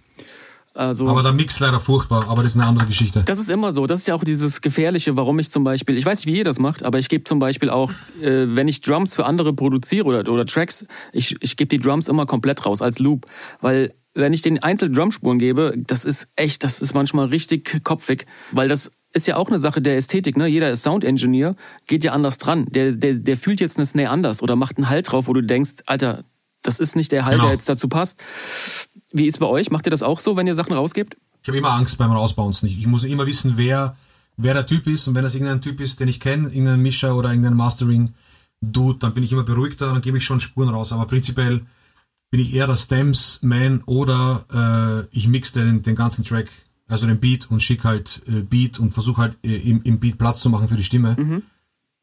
also. Aber der Mix leider furchtbar, aber das ist eine andere Geschichte. Das ist immer so. Das ist ja auch dieses Gefährliche, warum ich zum Beispiel, ich weiß nicht, wie ihr das macht, aber ich gebe zum Beispiel auch, äh, wenn ich Drums für andere produziere oder, oder Tracks, ich, ich gebe die Drums immer komplett raus als Loop. Weil wenn ich den einzelnen Drumspuren gebe, das ist echt, das ist manchmal richtig kopfig, weil das ist ja auch eine Sache der Ästhetik, ne? Jeder Sound Engineer geht ja anders dran. Der, der, der fühlt jetzt eine Snare anders oder macht einen Halt drauf, wo du denkst, Alter, das ist nicht der Halt, Genau. der jetzt dazu passt. Wie ist bei euch? Macht ihr das auch so, wenn ihr Sachen rausgebt? Ich habe immer Angst beim Rausbouncen. Ich, ich muss immer wissen, wer, wer der Typ ist. Und wenn das irgendein Typ ist, den ich kenne, irgendein Mischer oder irgendein Mastering-Dude, dann bin ich immer beruhigter, dann gebe ich schon Spuren raus. Aber prinzipiell bin ich eher der Stems-Man oder äh, ich mix den, den ganzen Track, also den Beat und schick halt äh, Beat und versuche halt äh, im, im Beat Platz zu machen für die Stimme.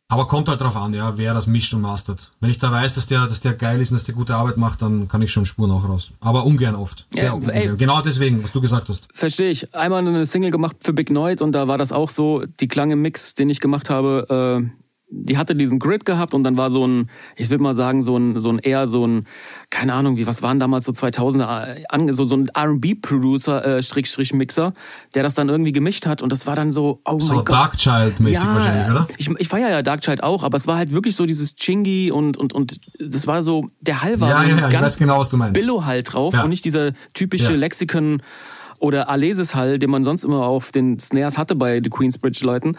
Aber kommt halt drauf an, ja, wer das mischt und mastert. Wenn ich da weiß, dass der, dass der geil ist und dass der gute Arbeit macht, dann kann ich schon Spuren auch raus. Aber ungern oft. Sehr Ja, ungern. ey. Genau deswegen, was du gesagt hast. Verstehe ich. Einmal eine Single gemacht für Big Noid und da war das auch so, die Klang im Mix, den ich gemacht habe, äh, die hatte diesen Grid gehabt und dann war so ein, ich würde mal sagen, so ein, so ein eher so ein, keine Ahnung, wie, was waren damals so 2000er, äh, so, so ein R&B-Producer, äh, Strichstrich Mixer, der das dann irgendwie gemischt hat und das war dann so, oh So mein Gott. Darkchild-mäßig wahrscheinlich, oder? Ich, ich feiere ja Darkchild auch, aber es war halt wirklich so dieses Chingy und, und, und das war so, der Hall war Ja, so ja, ja, ganz genau, was du meinst. Billo-Hall drauf Ja. und nicht dieser typische Ja. Lexikon oder Alesis-Hall, den man sonst immer auf den Snares hatte bei The Queensbridge-Leuten.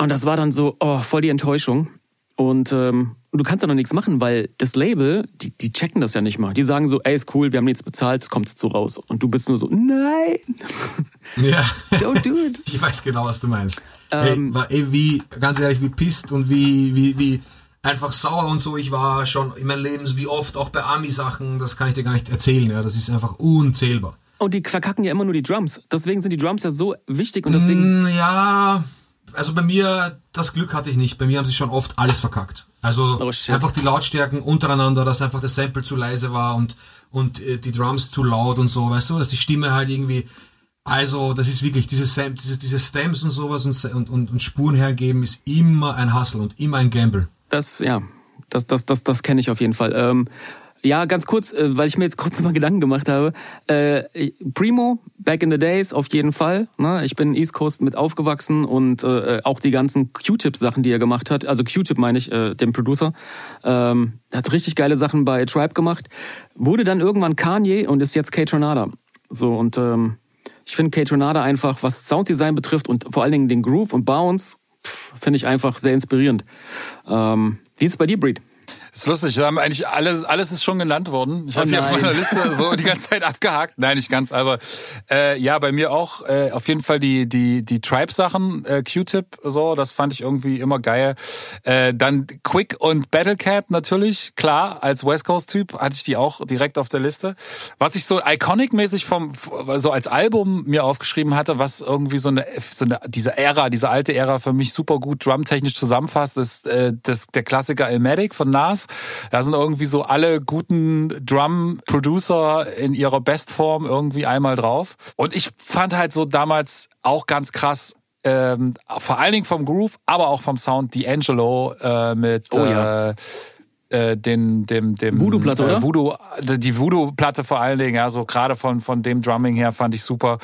Und das war dann so, oh, voll die Enttäuschung. Und ähm, du kannst da noch nichts machen, weil das Label, die, die checken das ja nicht mal. Die sagen so, ey, ist cool, wir haben nichts bezahlt, es kommt jetzt so raus. Und du bist nur so, nein, Ja. don't do it. Ich weiß genau, was du meinst. Ähm, ey, war, ey, wie, ganz ehrlich, wie pisst und wie, wie, wie einfach sauer und so. Ich war schon in meinem Leben, so wie oft, auch bei Ami-Sachen, das kann ich dir gar nicht erzählen. Ja, das ist einfach unzählbar. Und die verkacken ja immer nur die Drums. Deswegen sind die Drums ja so wichtig und deswegen. Mm, Ja, also bei mir, das Glück hatte ich nicht. Bei mir haben sie schon oft alles verkackt. Also Oh, einfach die Lautstärken untereinander, dass einfach das Sample zu leise war und, und äh, die Drums zu laut und so, weißt du, dass die Stimme halt irgendwie. Also, das ist wirklich, diese, Sam, diese, diese Stems und sowas und, und, und, und Spuren hergeben ist immer ein Hustle und immer ein Gamble. Das, ja, das, das, das, das kenne ich auf jeden Fall. Ähm, ja, ganz kurz, äh, weil ich mir jetzt kurz mal Gedanken gemacht habe. Äh, Primo, back in the days, auf jeden Fall. Ne? Ich bin East Coast mit aufgewachsen und äh, auch die ganzen Q-Tip-Sachen, die er gemacht hat. Also Q-Tip meine ich, äh, dem Producer. Ähm, hat richtig geile Sachen bei Tribe gemacht. Wurde dann irgendwann Kanye und ist jetzt K-Tronada. So, und ähm, ich finde K-Tronada einfach, was Sounddesign betrifft und vor allen Dingen den Groove und Bounce, finde ich einfach sehr inspirierend. Ähm, wie ist es bei dir, Breed? Das ist lustig, wir haben eigentlich alles, alles ist schon genannt worden. Ich Oh habe hier auf meiner Liste so die ganze Zeit abgehakt. Nein, nicht ganz, aber äh, ja, bei mir auch äh, auf jeden Fall die die die Tribe-Sachen, äh, Q-Tip, so, das fand ich irgendwie immer geil. Äh, dann Quick und Battlecat natürlich, klar, als West Coast-Typ hatte ich die auch direkt auf der Liste. Was ich so iconic-mäßig vom so als Album mir aufgeschrieben hatte, was irgendwie so eine so eine diese Ära, diese alte Ära für mich super gut drumtechnisch zusammenfasst, ist äh, das der Klassiker Elmatic von Nas. Da sind irgendwie so alle guten Drum-Producer in ihrer Bestform irgendwie einmal drauf. Und ich fand halt so damals auch ganz krass, ähm, vor allen Dingen vom Groove, aber auch vom Sound, D'Angelo äh, mit Oh ja. äh, äh, den, dem, dem Voodoo-Platte, oder? Voodoo, die Voodoo-Platte vor allen Dingen, ja, so gerade von, von dem Drumming her fand ich super.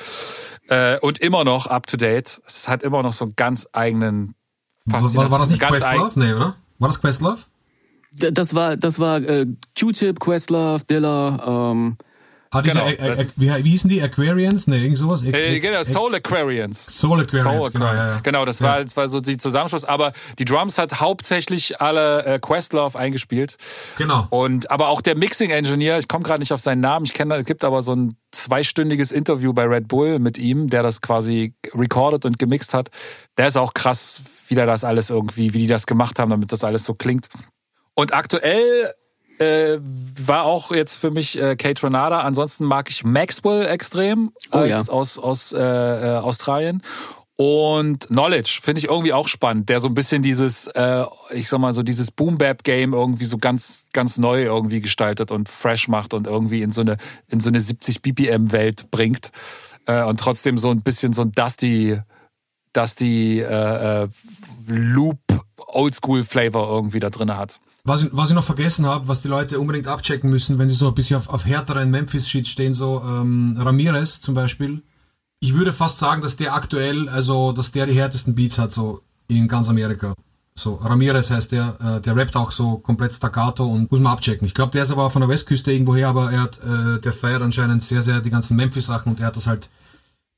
Äh, und immer noch up to date. Es hat immer noch so einen ganz eigenen War, war, war das nicht Questlove? Nee, oder? War das Questlove? Das war, das war äh, Q-Tip, Questlove, Dilla, ähm, Ah, diese, Genau, Ä- Ä- das ist- wie, wie hießen die? Aquarians? Nee, irgend sowas? Äh, genau, Soul Aquarians. Soul Aquarians, Soul genau, ja, ja. Genau, das Ja. war, das war so die Zusammenschluss. Aber die Drums hat hauptsächlich alle äh, Questlove eingespielt. Genau. Und aber auch der Mixing Engineer, ich komme gerade nicht auf seinen Namen, ich kenne, es gibt aber so ein zweistündiges Interview bei Red Bull mit ihm, der das quasi recorded und gemixt hat. Der ist auch krass, wie der das alles irgendwie, wie die das gemacht haben, damit das alles so klingt. Und aktuell äh, war auch jetzt für mich äh, Kate Tronada. Ansonsten mag ich Maxwell extrem Oh ja. aus, aus äh, äh, Australien. Und Knowledge finde ich irgendwie auch spannend, der so ein bisschen dieses, äh, ich sag mal so dieses Boom Bap Game irgendwie so ganz ganz neu irgendwie gestaltet und fresh macht und irgendwie in so eine in so eine 70 BPM Welt bringt äh, und trotzdem so ein bisschen so ein Dusty Dusty äh, äh, Loop Oldschool Flavor irgendwie da drin hat. Was ich, was ich noch vergessen habe, was die Leute unbedingt abchecken müssen, wenn sie so ein bisschen auf, auf härteren Memphis-Sheets stehen, so ähm, Ramirez zum Beispiel. Ich würde fast sagen, dass der aktuell, also dass der die härtesten Beats hat, so in ganz Amerika. So, Ramirez heißt der, äh, der rappt auch so komplett staccato und muss man abchecken. Ich glaube, der ist aber von der Westküste irgendwoher, aber er hat, äh, der feiert anscheinend sehr, sehr die ganzen Memphis-Sachen und er hat das halt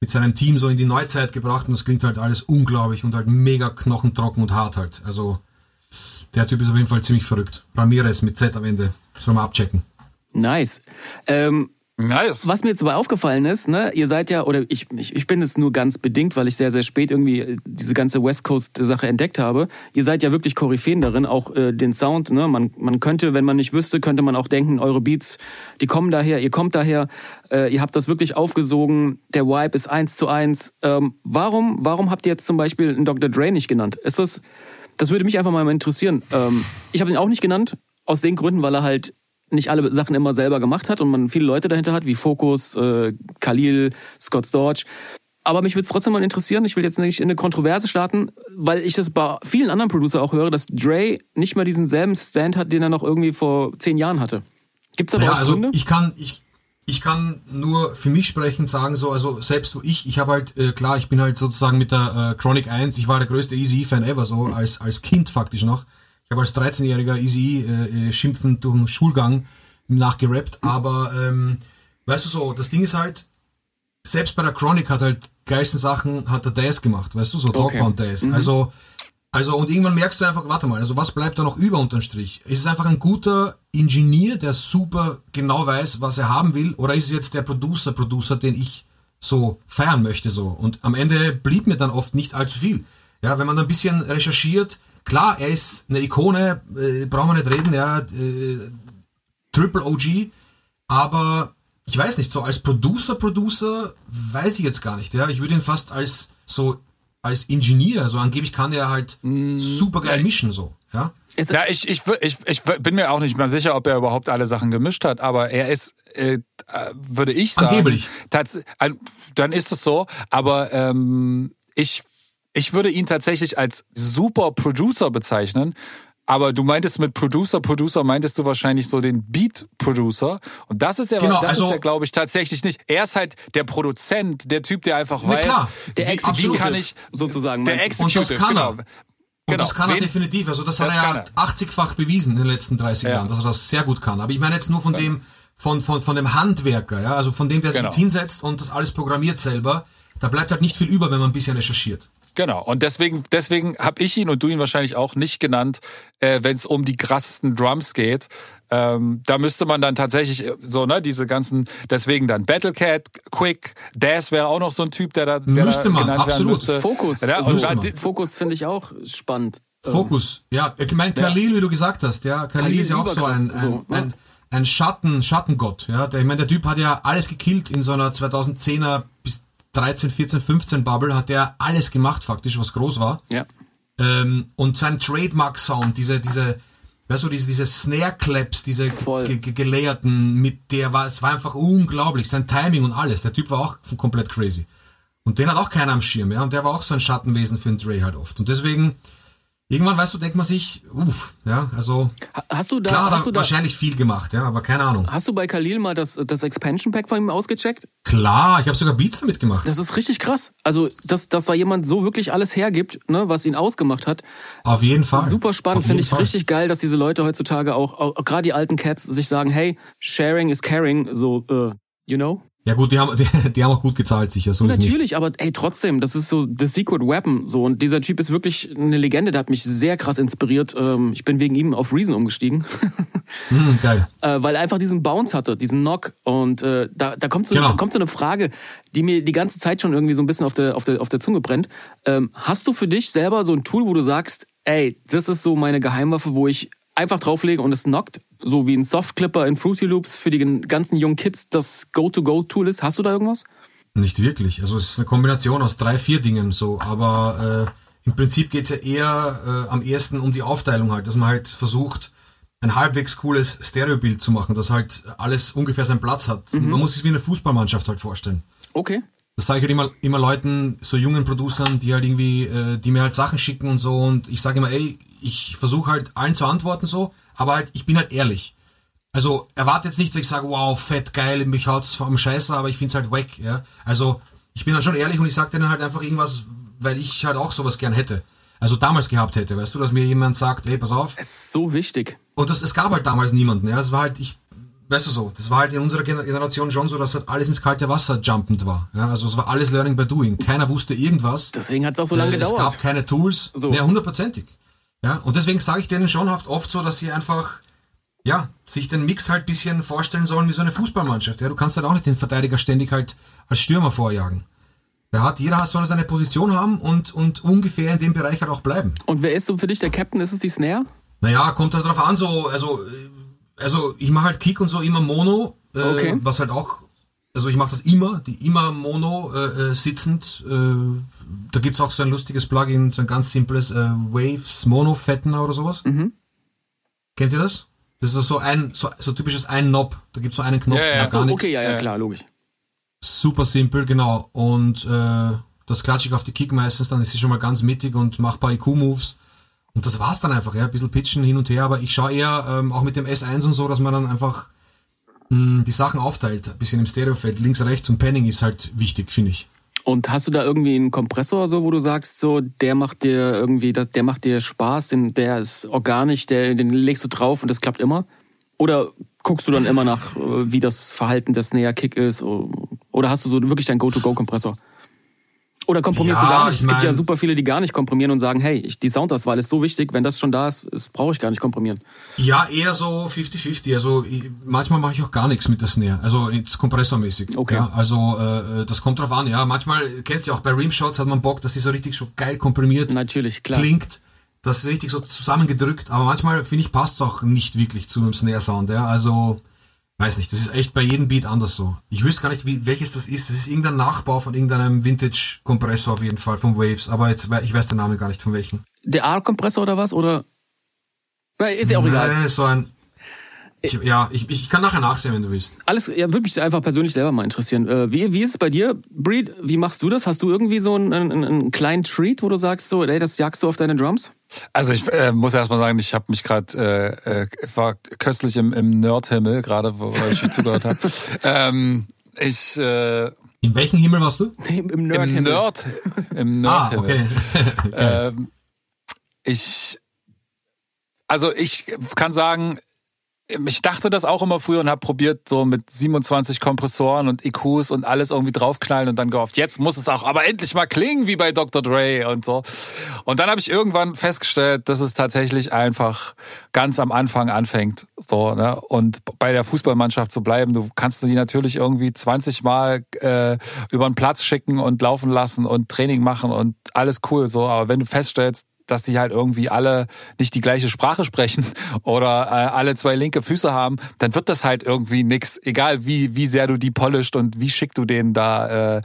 mit seinem Team so in die Neuzeit gebracht und das klingt halt alles unglaublich und halt mega knochentrocken und hart halt. Also, der Typ ist auf jeden Fall ziemlich verrückt. Ramirez mit Z am Ende. Soll man abchecken. nice. Ähm, Nice. was mir jetzt aber aufgefallen ist, ne, ihr seid ja, oder ich, ich, ich bin es nur ganz bedingt, weil ich sehr, sehr spät irgendwie äh, diese ganze West Coast-Sache entdeckt habe. Ihr seid ja wirklich Koryphäen darin, auch äh, den Sound, ne? Man, man könnte, wenn man nicht wüsste, könnte man auch denken, eure Beats, die kommen daher, ihr kommt daher, äh, ihr habt das wirklich aufgesogen, der Vibe ist eins zu eins. Ähm, warum, warum habt ihr jetzt zum Beispiel einen Dr. Dre nicht genannt? Ist das, das würde mich einfach mal interessieren. Ähm, ich habe ihn auch nicht genannt, aus den Gründen, weil er halt nicht alle Sachen immer selber gemacht hat und man viele Leute dahinter hat, wie Focus, äh, Khalil, Scott Storch. Aber mich würde es trotzdem mal interessieren, ich will jetzt nicht in eine Kontroverse starten, weil ich das bei vielen anderen Producer auch höre, dass Dre nicht mehr diesen selben Stand hat, den er noch irgendwie vor zehn Jahren hatte. Gibt es da Ja, also Gründe? ich kann, ich, ich kann nur für mich sprechen, sagen so, also selbst wo ich, ich habe halt, äh, klar, ich bin halt sozusagen mit der äh, Chronic 1, ich war der größte Easy-Fan ever, so als, als Kind faktisch noch. Ich habe als 13-jähriger Easy äh, äh, schimpfend durch den Schulgang nachgerappt, aber ähm, weißt du so, das Ding ist halt, selbst bei der Chronic hat halt geilsten Sachen hat der Daz gemacht, weißt du, so Okay. Dogpound Daz. Also Also, und irgendwann merkst du einfach, warte mal, also was bleibt da noch über unterm Strich? Ist es einfach ein guter Ingenieur, der super genau weiß, was er haben will? Oder ist es jetzt der Producer, Producer, den ich so feiern möchte, so? Und am Ende blieb mir dann oft nicht allzu viel. Ja, wenn man ein bisschen recherchiert, klar, er ist eine Ikone, äh, brauchen wir nicht reden, ja, äh, Triple OG, aber ich weiß nicht, so als Producer, Producer weiß ich jetzt gar nicht, ja. Ich würde ihn fast als so als Ingenieur, also angeblich kann er halt super geil mischen, so, ja. Ja, ich, ich, ich, ich bin mir auch nicht mal sicher, ob er überhaupt alle Sachen gemischt hat, aber er ist, äh, äh, würde ich sagen. Angeblich. Dann ist es so, aber ähm, ich, ich würde ihn tatsächlich als super Producer bezeichnen. Aber du meintest mit Producer, Producer meintest du wahrscheinlich so den Beat Producer. Und das ist ja, Genau, das also- ist ja, glaube ich, tatsächlich nicht. Er ist halt der Produzent, der Typ, der einfach Na weiß, klar, der wie, wie Executive kann ich, sozusagen. der du? Und das Executive, kann er. genau. Und Genau. das kann er Wen- definitiv. Also das, Das hat er ja 80-fach bewiesen in den letzten 30 Ja. Jahren, dass er das sehr gut kann. Aber ich meine jetzt nur von dem, von, von, von dem Handwerker, ja, also von dem, der sich Genau. jetzt hinsetzt und das alles programmiert selber. Da bleibt halt nicht viel über, wenn man ein bisschen recherchiert. Genau. Und deswegen, deswegen habe ich ihn und du ihn wahrscheinlich auch nicht genannt, äh, wenn es um die krassesten Drums geht. Ähm, da müsste man dann tatsächlich äh, so, ne, diese ganzen, deswegen dann Battlecat, Quick, Daz wäre auch noch so ein Typ, der da, der Müsste da man, genannt absolut. müsste. Fokus. Ja, und dann, man. Fokus finde ich auch spannend. Fokus. Ja, ich meine Khalil, wie du gesagt hast, ja, Khalil, Khalil ist ja auch so ein, ein, so, ne? ein, ein Schatten, Schattengott, ja. Der, ich meine, der Typ hat ja alles gekillt in so einer 2010er bis 13, 14, 15 Bubble, hat der alles gemacht faktisch, was groß war. Ja. Ähm, und sein Trademark-Sound, diese, diese, weißt du, diese, diese Snare-Claps, diese ge ge gelayerten, mit der war, es war einfach unglaublich, sein Timing und alles. Der Typ war auch komplett crazy. Und den hat auch keiner am Schirm, ja, und der war auch so ein Schattenwesen für den Dre halt oft. Und deswegen, irgendwann, weißt du, denkt man sich, uff, ja, also, Ha- Hast du da, klar hast er du da, wahrscheinlich viel gemacht, ja, aber keine Ahnung. hast du bei Khalil mal das, das Expansion Pack von ihm ausgecheckt? Klar, ich habe sogar Beats damit gemacht. Das ist richtig krass. Also, dass, dass da jemand so wirklich alles hergibt, ne, was ihn ausgemacht hat. Auf jeden Fall. Super spannend, finde ich Fall. richtig geil, dass diese Leute heutzutage auch, auch, auch gerade die alten Cats, sich sagen, hey, sharing is caring, so, äh, you know? Ja gut, die haben, die, die haben auch gut gezahlt, sicher, so. Natürlich, aber ey, trotzdem, das ist so the secret weapon, so. Und dieser Typ ist wirklich eine Legende, der hat mich sehr krass inspiriert. Ähm, ich bin wegen ihm auf Reason umgestiegen. Hm, geil. äh, weil er einfach diesen Bounce hatte, diesen Knock. Und äh, da, da kommt so, Genau. kommt so eine Frage, die mir die ganze Zeit schon irgendwie so ein bisschen auf der, auf der, auf der Zunge brennt. Ähm, hast du für dich selber so ein Tool, wo du sagst, ey, das ist so meine Geheimwaffe, wo ich einfach drauflege und es knockt, so wie ein Softclipper in Fruity Loops für die ganzen jungen Kids das Go-to-Go-Tool ist? Hast du da irgendwas? Nicht wirklich. Also es ist eine Kombination aus drei, vier Dingen so. Aber äh, im Prinzip geht's ja eher äh, am ersten um die Aufteilung halt, dass man halt versucht, ein halbwegs cooles Stereobild zu machen, dass halt alles ungefähr seinen Platz hat. Man muss sich wie eine Fußballmannschaft halt vorstellen. Okay. Das sage ich halt immer, immer Leuten, so jungen Producern, die halt irgendwie, äh, die mir halt Sachen schicken und so und ich sage immer, ey, ich versuche halt allen zu antworten so, aber halt, ich bin halt ehrlich. Also erwarte jetzt nicht, dass ich sage, wow, fett, geil, mich haut's am Scheißer, aber ich find's halt wack, ja. Also ich bin dann schon ehrlich und ich sage denen halt einfach irgendwas, weil ich halt auch sowas gern hätte. Also damals gehabt hätte, weißt du, dass mir jemand sagt, hey, pass auf. Das ist so wichtig. Und das, es gab halt damals niemanden, ja. Es war halt, ich, weißt du so, das war halt in unserer Gener- Generation schon so, dass halt alles ins kalte Wasser jumpend war. Ja, also es war alles Learning by Doing. Keiner wusste irgendwas. Deswegen hat es auch so lange Äh, Es gedauert. gab keine Tools. So. Ja, hundertprozentig. Ja, und deswegen sage ich denen schon oft, so, dass sie einfach, ja, sich den Mix halt bisschen vorstellen sollen wie so eine Fußballmannschaft. Ja, du kannst halt auch nicht den Verteidiger ständig halt als Stürmer vorjagen. Der hat, jeder soll seine Position haben und, und ungefähr in dem Bereich halt auch bleiben. Und wer ist so für dich der Captain? Ist es die Snare? Naja, kommt halt drauf an, so, also, also ich mache halt Kick und so immer Mono, äh, Okay. was halt auch, also ich mache das immer, die immer Mono äh, äh, sitzend. Äh, da gibt's auch so ein lustiges Plugin, so ein ganz simples äh, Waves Mono Fettner oder sowas. Mhm. Kennt ihr das? Das ist so ein, so, so typisches ein Knob. Da gibt's so einen Knopf, Ja, ja, gar nichts. Okay, ja, ja, klar, logisch. Super simpel, genau. Und äh, das klatsche ich auf die Kick meistens, dann ist sie schon mal ganz mittig und mach paar IQ-Moves. Und das war's dann einfach, ja. Ein bisschen pitchen hin und her, aber ich schaue eher ähm, auch mit dem S1 und so, dass man dann einfach die Sachen aufteilt. Ein bisschen im Stereofeld, links, rechts und Panning ist halt wichtig, finde ich. Und hast du da irgendwie einen Kompressor, so, wo du sagst, so, der macht dir irgendwie, der macht dir Spaß, den, der ist organisch, der, den legst du drauf und das klappt immer? Oder guckst du dann immer nach, äh, wie das Verhalten der Snare-Kick ist? Oder hast du so wirklich deinen Go-to-Go-Kompressor? Oder komprimierst Ja, du gar nicht? ich es gibt ja mein- super viele, die gar nicht komprimieren und sagen, hey, ich, die Soundauswahl ist so wichtig, wenn das schon da ist, brauche ich gar nicht komprimieren. Ja, eher so 50-50. Also ich, manchmal mache ich auch gar nichts mit der Snare. Also jetzt kompressormäßig. Okay. Ja, also äh, das kommt drauf an. Ja, manchmal kennst du ja auch bei Rimshots hat man Bock, dass die so richtig so geil komprimiert Natürlich, klar. klingt. Das ist richtig so zusammengedrückt. Aber manchmal finde ich passt es auch nicht wirklich zu einem Snare Sound. Ja, also weiß nicht. Das ist echt bei jedem Beat anders so. Ich wüsste gar nicht, wie, welches das ist. Das ist irgendein Nachbau von irgendeinem Vintage Kompressor auf jeden Fall von Waves. Aber jetzt ich weiß den Namen gar nicht von welchem. Der A-Kompressor oder was? Oder? Na, Ist ja auch egal. Nein, so ein. Ich, ja, ich, ich kann nachher nachsehen, wenn du willst. Alles, ja, würde mich einfach persönlich selber mal interessieren. Äh, wie, wie ist es bei dir, Breed? Wie machst du das? Hast du irgendwie so einen, einen, einen kleinen Treat, wo du sagst, so, ey, das jagst du auf deine Drums? Also ich äh, muss erst mal sagen, ich habe mich gerade, äh, äh, war kürzlich im, im Nerdhimmel, gerade wo ich zugehört habe. ähm, ich äh, In welchem Himmel warst du? Im, im im Nerd. Nerd, im Ah, Nerdhimmel. okay. Ähm, ich, also ich kann sagen, ich dachte das auch immer früher und habe probiert, so mit 27 Kompressoren und EQs und alles irgendwie draufknallen und dann gehofft, jetzt muss es auch aber endlich mal klingen wie bei Dr. Dre und so. Und dann habe ich irgendwann festgestellt, dass es tatsächlich einfach ganz am Anfang anfängt. So, ne? Und bei der Fußballmannschaft zu bleiben, du kannst die natürlich irgendwie 20 Mal äh, über den Platz schicken und laufen lassen und Training machen und alles cool so. Aber wenn du feststellst, dass die halt irgendwie alle nicht die gleiche Sprache sprechen oder äh, alle zwei linke Füße haben, dann wird das halt irgendwie nix. Egal wie wie sehr du die polished und wie schick du denen da äh,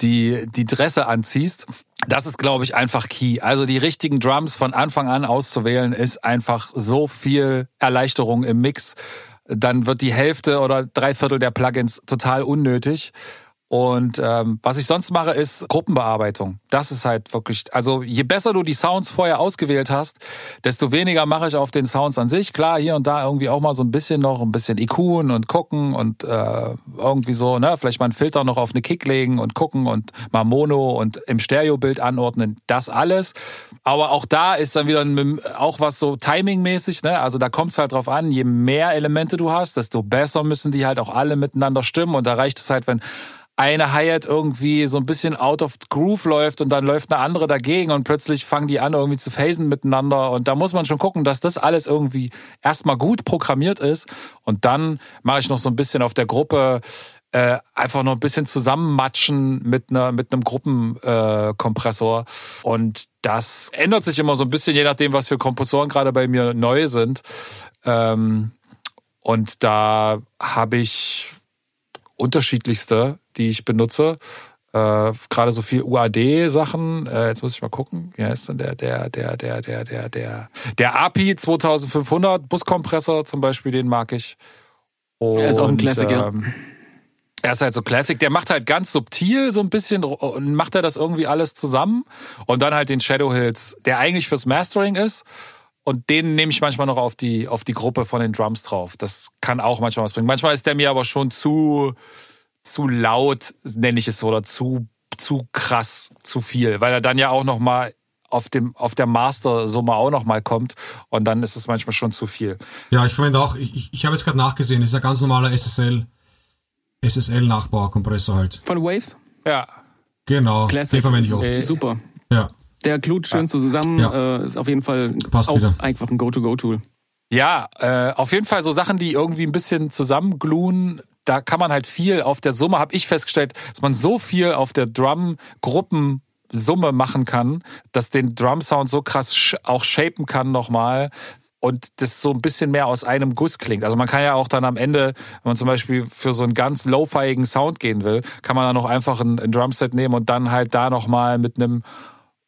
die die Dresse anziehst. Das ist, glaube ich, einfach key. Also die richtigen Drums von Anfang an auszuwählen, ist einfach so viel Erleichterung im Mix. Dann wird die Hälfte oder drei Viertel der Plugins total unnötig. Und ähm, was ich sonst mache, ist Gruppenbearbeitung. Das ist halt wirklich, also je besser du die Sounds vorher ausgewählt hast, desto weniger mache ich auf den Sounds an sich. Klar, hier und da irgendwie auch mal so ein bisschen noch, ein bisschen EQen und gucken und äh, irgendwie so, ne, vielleicht mal einen Filter noch auf eine Kick legen und gucken und mal Mono und im Stereobild anordnen. Das alles. Aber auch da ist dann wieder ein, auch was so timingmäßig, ne? Also da kommt es halt drauf an, je mehr Elemente du hast, desto besser müssen die halt auch alle miteinander stimmen. Und da reicht es halt, wenn eine Hi-Hat irgendwie so ein bisschen out of groove läuft und dann läuft eine andere dagegen und plötzlich fangen die an irgendwie zu phasen miteinander. Und da muss man schon gucken, dass das alles irgendwie erstmal gut programmiert ist. Und dann mache ich noch so ein bisschen auf der Gruppe äh, einfach noch ein bisschen zusammenmatschen mit einer mit einem Gruppenkompressor. Äh, und das ändert sich immer so ein bisschen je nachdem, was für Kompressoren gerade bei mir neu sind. Ähm, und da habe ich unterschiedlichste, die ich benutze. Äh, Gerade so viel UAD-Sachen. Äh, jetzt muss ich mal gucken. Wie heißt denn der, der, der, der, der, der, der, der API 2500 Buskompressor zum Beispiel, den mag ich. Und, Er ist auch ein Klassiker. Ähm, er ist halt so Classic. Der macht halt ganz subtil so ein bisschen und macht er das irgendwie alles zusammen. Und dann halt den Shadow Hills, der eigentlich fürs Mastering ist. Und den nehme ich manchmal noch auf die, auf die Gruppe von den Drums drauf. Das kann auch manchmal was bringen. Manchmal ist der mir aber schon zu, zu laut, nenne ich es so, oder zu, zu krass, zu viel. Weil er dann ja auch noch mal auf dem, auf der Master-Summe auch noch mal kommt. Und dann ist es manchmal schon zu viel. Ja, ich verwende auch, ich, ich, habe jetzt gerade nachgesehen, ist ein ganz normaler SSL, SSL-Nachbaukompressor halt. Von Waves? Ja. Genau, Classic. den verwende ich oft. Äh, Super. Ja. Der glut schön zusammen, Ja. äh, ist auf jeden Fall Passt auch wieder. einfach ein Go-to-Go-Tool. Ja, äh, auf jeden Fall so Sachen, die irgendwie ein bisschen zusammengluen. Da kann man halt viel auf der Summe, habe ich festgestellt, dass man so viel auf der Drum-Gruppensumme machen kann, dass den Drum-Sound so krass auch shapen kann nochmal und das so ein bisschen mehr aus einem Guss klingt. Also man kann ja auch dann am Ende, wenn man zum Beispiel für so einen ganz lo-fiigen Sound gehen will, kann man dann auch einfach ein, ein Drumset nehmen und dann halt da nochmal mit einem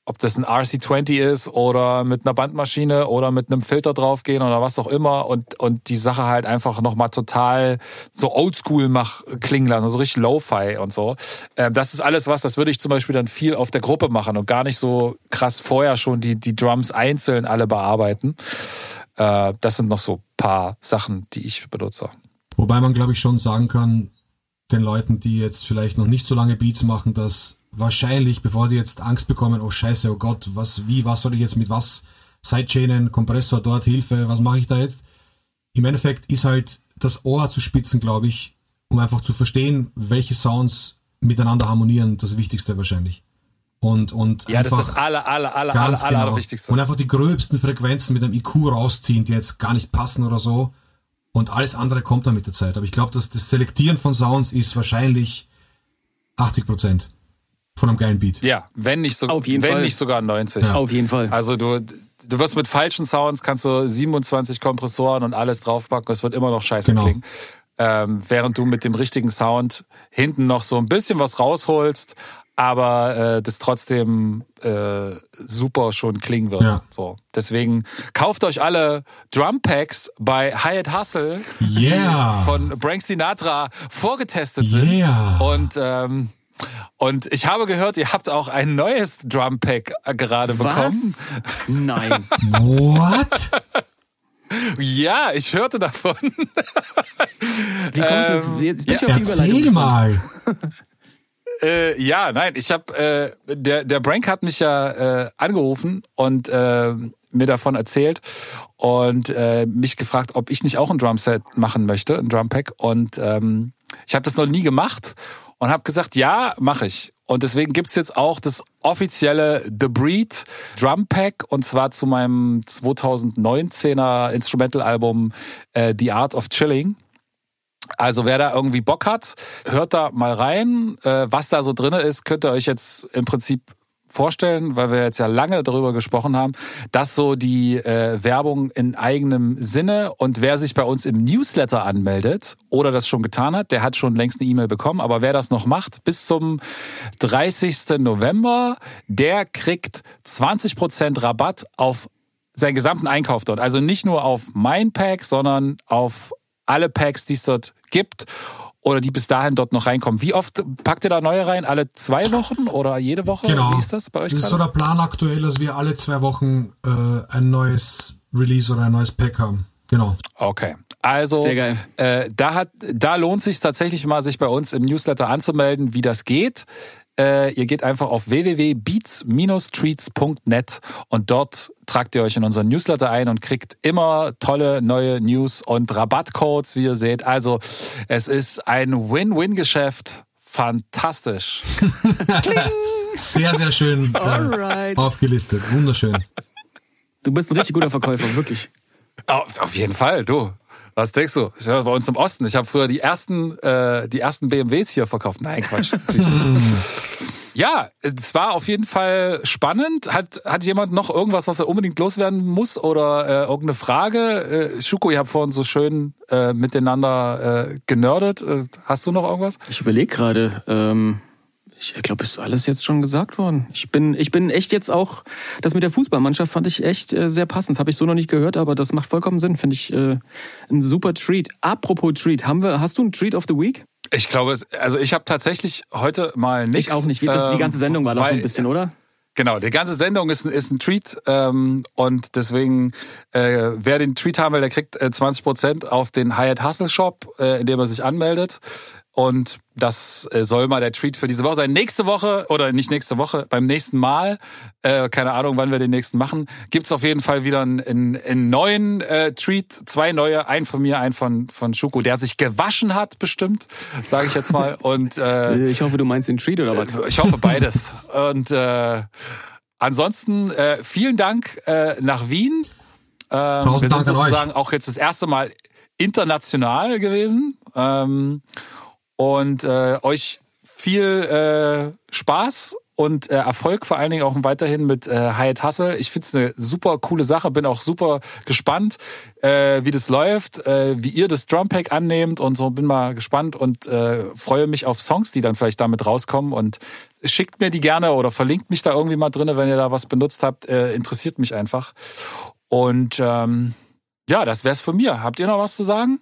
ob das ein RC20 ist oder mit einer Bandmaschine oder mit einem Filter draufgehen oder was auch immer und, und die Sache halt einfach nochmal total so oldschool mach, klingen lassen, so richtig Lo-Fi und so. Ähm, das ist alles was, das würde ich zum Beispiel dann viel auf der Gruppe machen und gar nicht so krass vorher schon die, die Drums einzeln alle bearbeiten. Äh, das sind noch so paar Sachen, die ich benutze. Wobei man, glaube ich, schon sagen kann, den Leuten, die jetzt vielleicht noch nicht so lange Beats machen, dass wahrscheinlich, bevor sie jetzt Angst bekommen, oh scheiße, oh Gott, was, wie, was soll ich jetzt mit was, Sidechainen, Kompressor dort, Hilfe, was mache ich da jetzt? Im Endeffekt ist halt das Ohr zu spitzen, glaube ich, um einfach zu verstehen, welche Sounds miteinander harmonieren, das Wichtigste wahrscheinlich. Und, und Ja, das einfach ist das aller, aller, aller, aller, ganz aller, genau. Wichtigste. Und einfach die gröbsten Frequenzen mit einem IQ rausziehen, die jetzt gar nicht passen oder so. Und alles andere kommt dann mit der Zeit. Aber ich glaube, dass das Selektieren von Sounds ist wahrscheinlich 80 Prozent von einem geilen Beat. Ja, wenn nicht, so, Auf jeden wenn Fall. nicht sogar 90. Auf jeden Fall. Also du, du wirst mit falschen Sounds, kannst du 27 Kompressoren und alles draufpacken, es wird immer noch scheiße Genau. klingen. Ähm, während du mit dem richtigen Sound hinten noch so ein bisschen was rausholst, aber äh, das trotzdem äh, super schon klingen wird. Ja. So. Deswegen kauft euch alle Drum Packs bei Hyatt Hustle, Yeah. die von Frank Sinatra vorgetestet sind. Yeah. Und ähm, und ich habe gehört, ihr habt auch ein neues Drum Pack äh, gerade bekommen. Was? Nein. What? Ja, ich hörte davon. Wie kommst du jetzt? Jetzt bin ich auf die Überleitung. Erzähl mal. Äh, ja, nein, ich habe äh, der der Brank hat mich ja äh, angerufen und äh, mir davon erzählt und äh, mich gefragt, ob ich nicht auch ein Drumset machen möchte, ein Drumpack und ähm, ich habe das noch nie gemacht und habe gesagt, ja, mache ich. Und deswegen gibt's jetzt auch das offizielle The Breed Drum Pack und zwar zu meinem 2019er Instrumental-Album äh, The Art of Chilling. Also wer da irgendwie Bock hat, hört da mal rein. Äh, was da so drinne ist, könnt ihr euch jetzt im Prinzip vorstellen, weil wir jetzt ja lange darüber gesprochen haben, dass so die äh, Werbung in eigenem Sinne und wer sich bei uns im Newsletter anmeldet oder das schon getan hat, der hat schon längst eine E-Mail bekommen, aber wer das noch macht, bis zum 30. November, der kriegt 20% Rabatt auf seinen gesamten Einkauf dort. Also nicht nur auf mein Pack, sondern auf alle Packs, die es dort gibt oder die bis dahin dort noch reinkommen. Wie oft packt ihr da neue rein? Alle zwei Wochen oder jede Woche? Genau. Wie ist das bei euch Das ist so der Plan aktuell, dass wir alle zwei Wochen äh, ein neues Release oder ein neues Pack haben. Genau. Okay. Also Sehr geil. Äh, da hat, da lohnt sich tatsächlich mal, sich bei uns im Newsletter anzumelden, wie das geht. Äh, ihr geht einfach auf www.beats-treats.net und dort tragt ihr euch in unseren Newsletter ein und kriegt immer tolle neue News und Rabattcodes, wie ihr seht. Also es ist ein Win-Win-Geschäft. Fantastisch. Sehr, sehr schön äh, aufgelistet. Wunderschön. Du bist ein richtig guter Verkäufer, wirklich. Auf, auf jeden Fall, du. Was denkst du? Ich war bei uns im Osten. Ich habe früher die ersten, äh, die ersten BMWs hier verkauft. Nein, Quatsch. ja, es war auf jeden Fall spannend. Hat, hat jemand noch irgendwas, was er unbedingt loswerden muss oder äh, irgendeine Frage? Äh, Schuko, ihr habt vorhin so schön äh, miteinander äh, genördet. Äh, hast du noch irgendwas? Ich überlege gerade. Ähm, ich glaube, ist alles jetzt schon gesagt worden. Ich bin, ich bin echt jetzt auch, das mit der Fußballmannschaft fand ich echt äh, sehr passend. Das habe ich so noch nicht gehört, aber das macht vollkommen Sinn. Finde ich äh, ein super Treat. Apropos Treat, haben wir, hast du einen Treat of the Week? Ich glaube, also ich habe tatsächlich heute mal nichts. Ich auch nicht. Wie- Das, die ähm, ganze Sendung war doch so ein bisschen, oder? Genau, die ganze Sendung ist, ein- ist ein Treat ähm, und deswegen, äh, wer den Treat haben will, der kriegt äh, 20% auf den Hyatt Hustle Shop, äh, indem er sich anmeldet. Und das äh, soll mal der Treat für diese Woche sein. Nächste Woche, oder nicht nächste Woche, beim nächsten Mal, äh, keine Ahnung, wann wir den nächsten machen, gibt's auf jeden Fall wieder einen, einen, einen neuen äh, Treat. Zwei neue, ein von mir, ein von, von Schuko, der sich gewaschen hat, bestimmt, sage ich jetzt mal. Und äh, Äh, Ich hoffe, du meinst den Treat oder was? ich hoffe beides. Und äh, ansonsten äh, vielen Dank äh, nach Wien. Ähm, Tausend wir sind Dank an euch. sozusagen auch jetzt das erste Mal international gewesen. Ähm, und äh, euch viel äh, Spaß und äh, Erfolg vor allen Dingen auch weiterhin mit äh, Hyatt Hustle. Ich find's eine super coole Sache, bin auch super gespannt, äh, wie das läuft, äh, wie ihr das Drumpack annehmt und so bin mal gespannt und äh, freue mich auf Songs, die dann vielleicht damit rauskommen und schickt mir die gerne oder verlinkt mich da irgendwie mal drinne, wenn ihr da was benutzt habt, äh, interessiert mich einfach. Und ähm, ja, das wär's von mir. Habt ihr noch was zu sagen?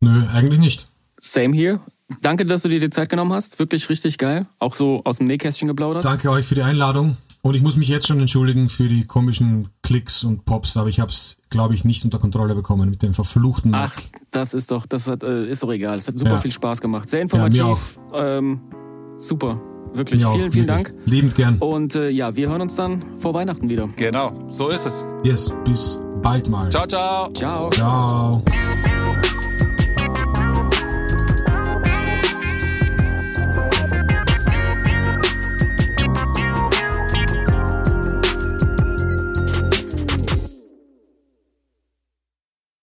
Nö, eigentlich nicht. Same here. Danke, dass du dir die Zeit genommen hast. Wirklich richtig geil. Auch so aus dem Nähkästchen geplaudert. Danke euch für die Einladung. Und ich muss mich jetzt schon entschuldigen für die komischen Klicks und Pops, aber ich habe es, glaube ich, nicht unter Kontrolle bekommen mit dem verfluchten Mac. Ach, das ist doch, das hat, äh, ist doch egal. Es hat super Ja. viel Spaß gemacht. Sehr Ja, informativ. mir auch. ähm, super. Wirklich. Mir auch, vielen, vielen wirklich. Dank. Liebend gern. Und äh, ja, wir hören uns dann vor Weihnachten wieder. Genau, so ist es. Yes, bis bald mal. Ciao, ciao. Ciao. Ciao.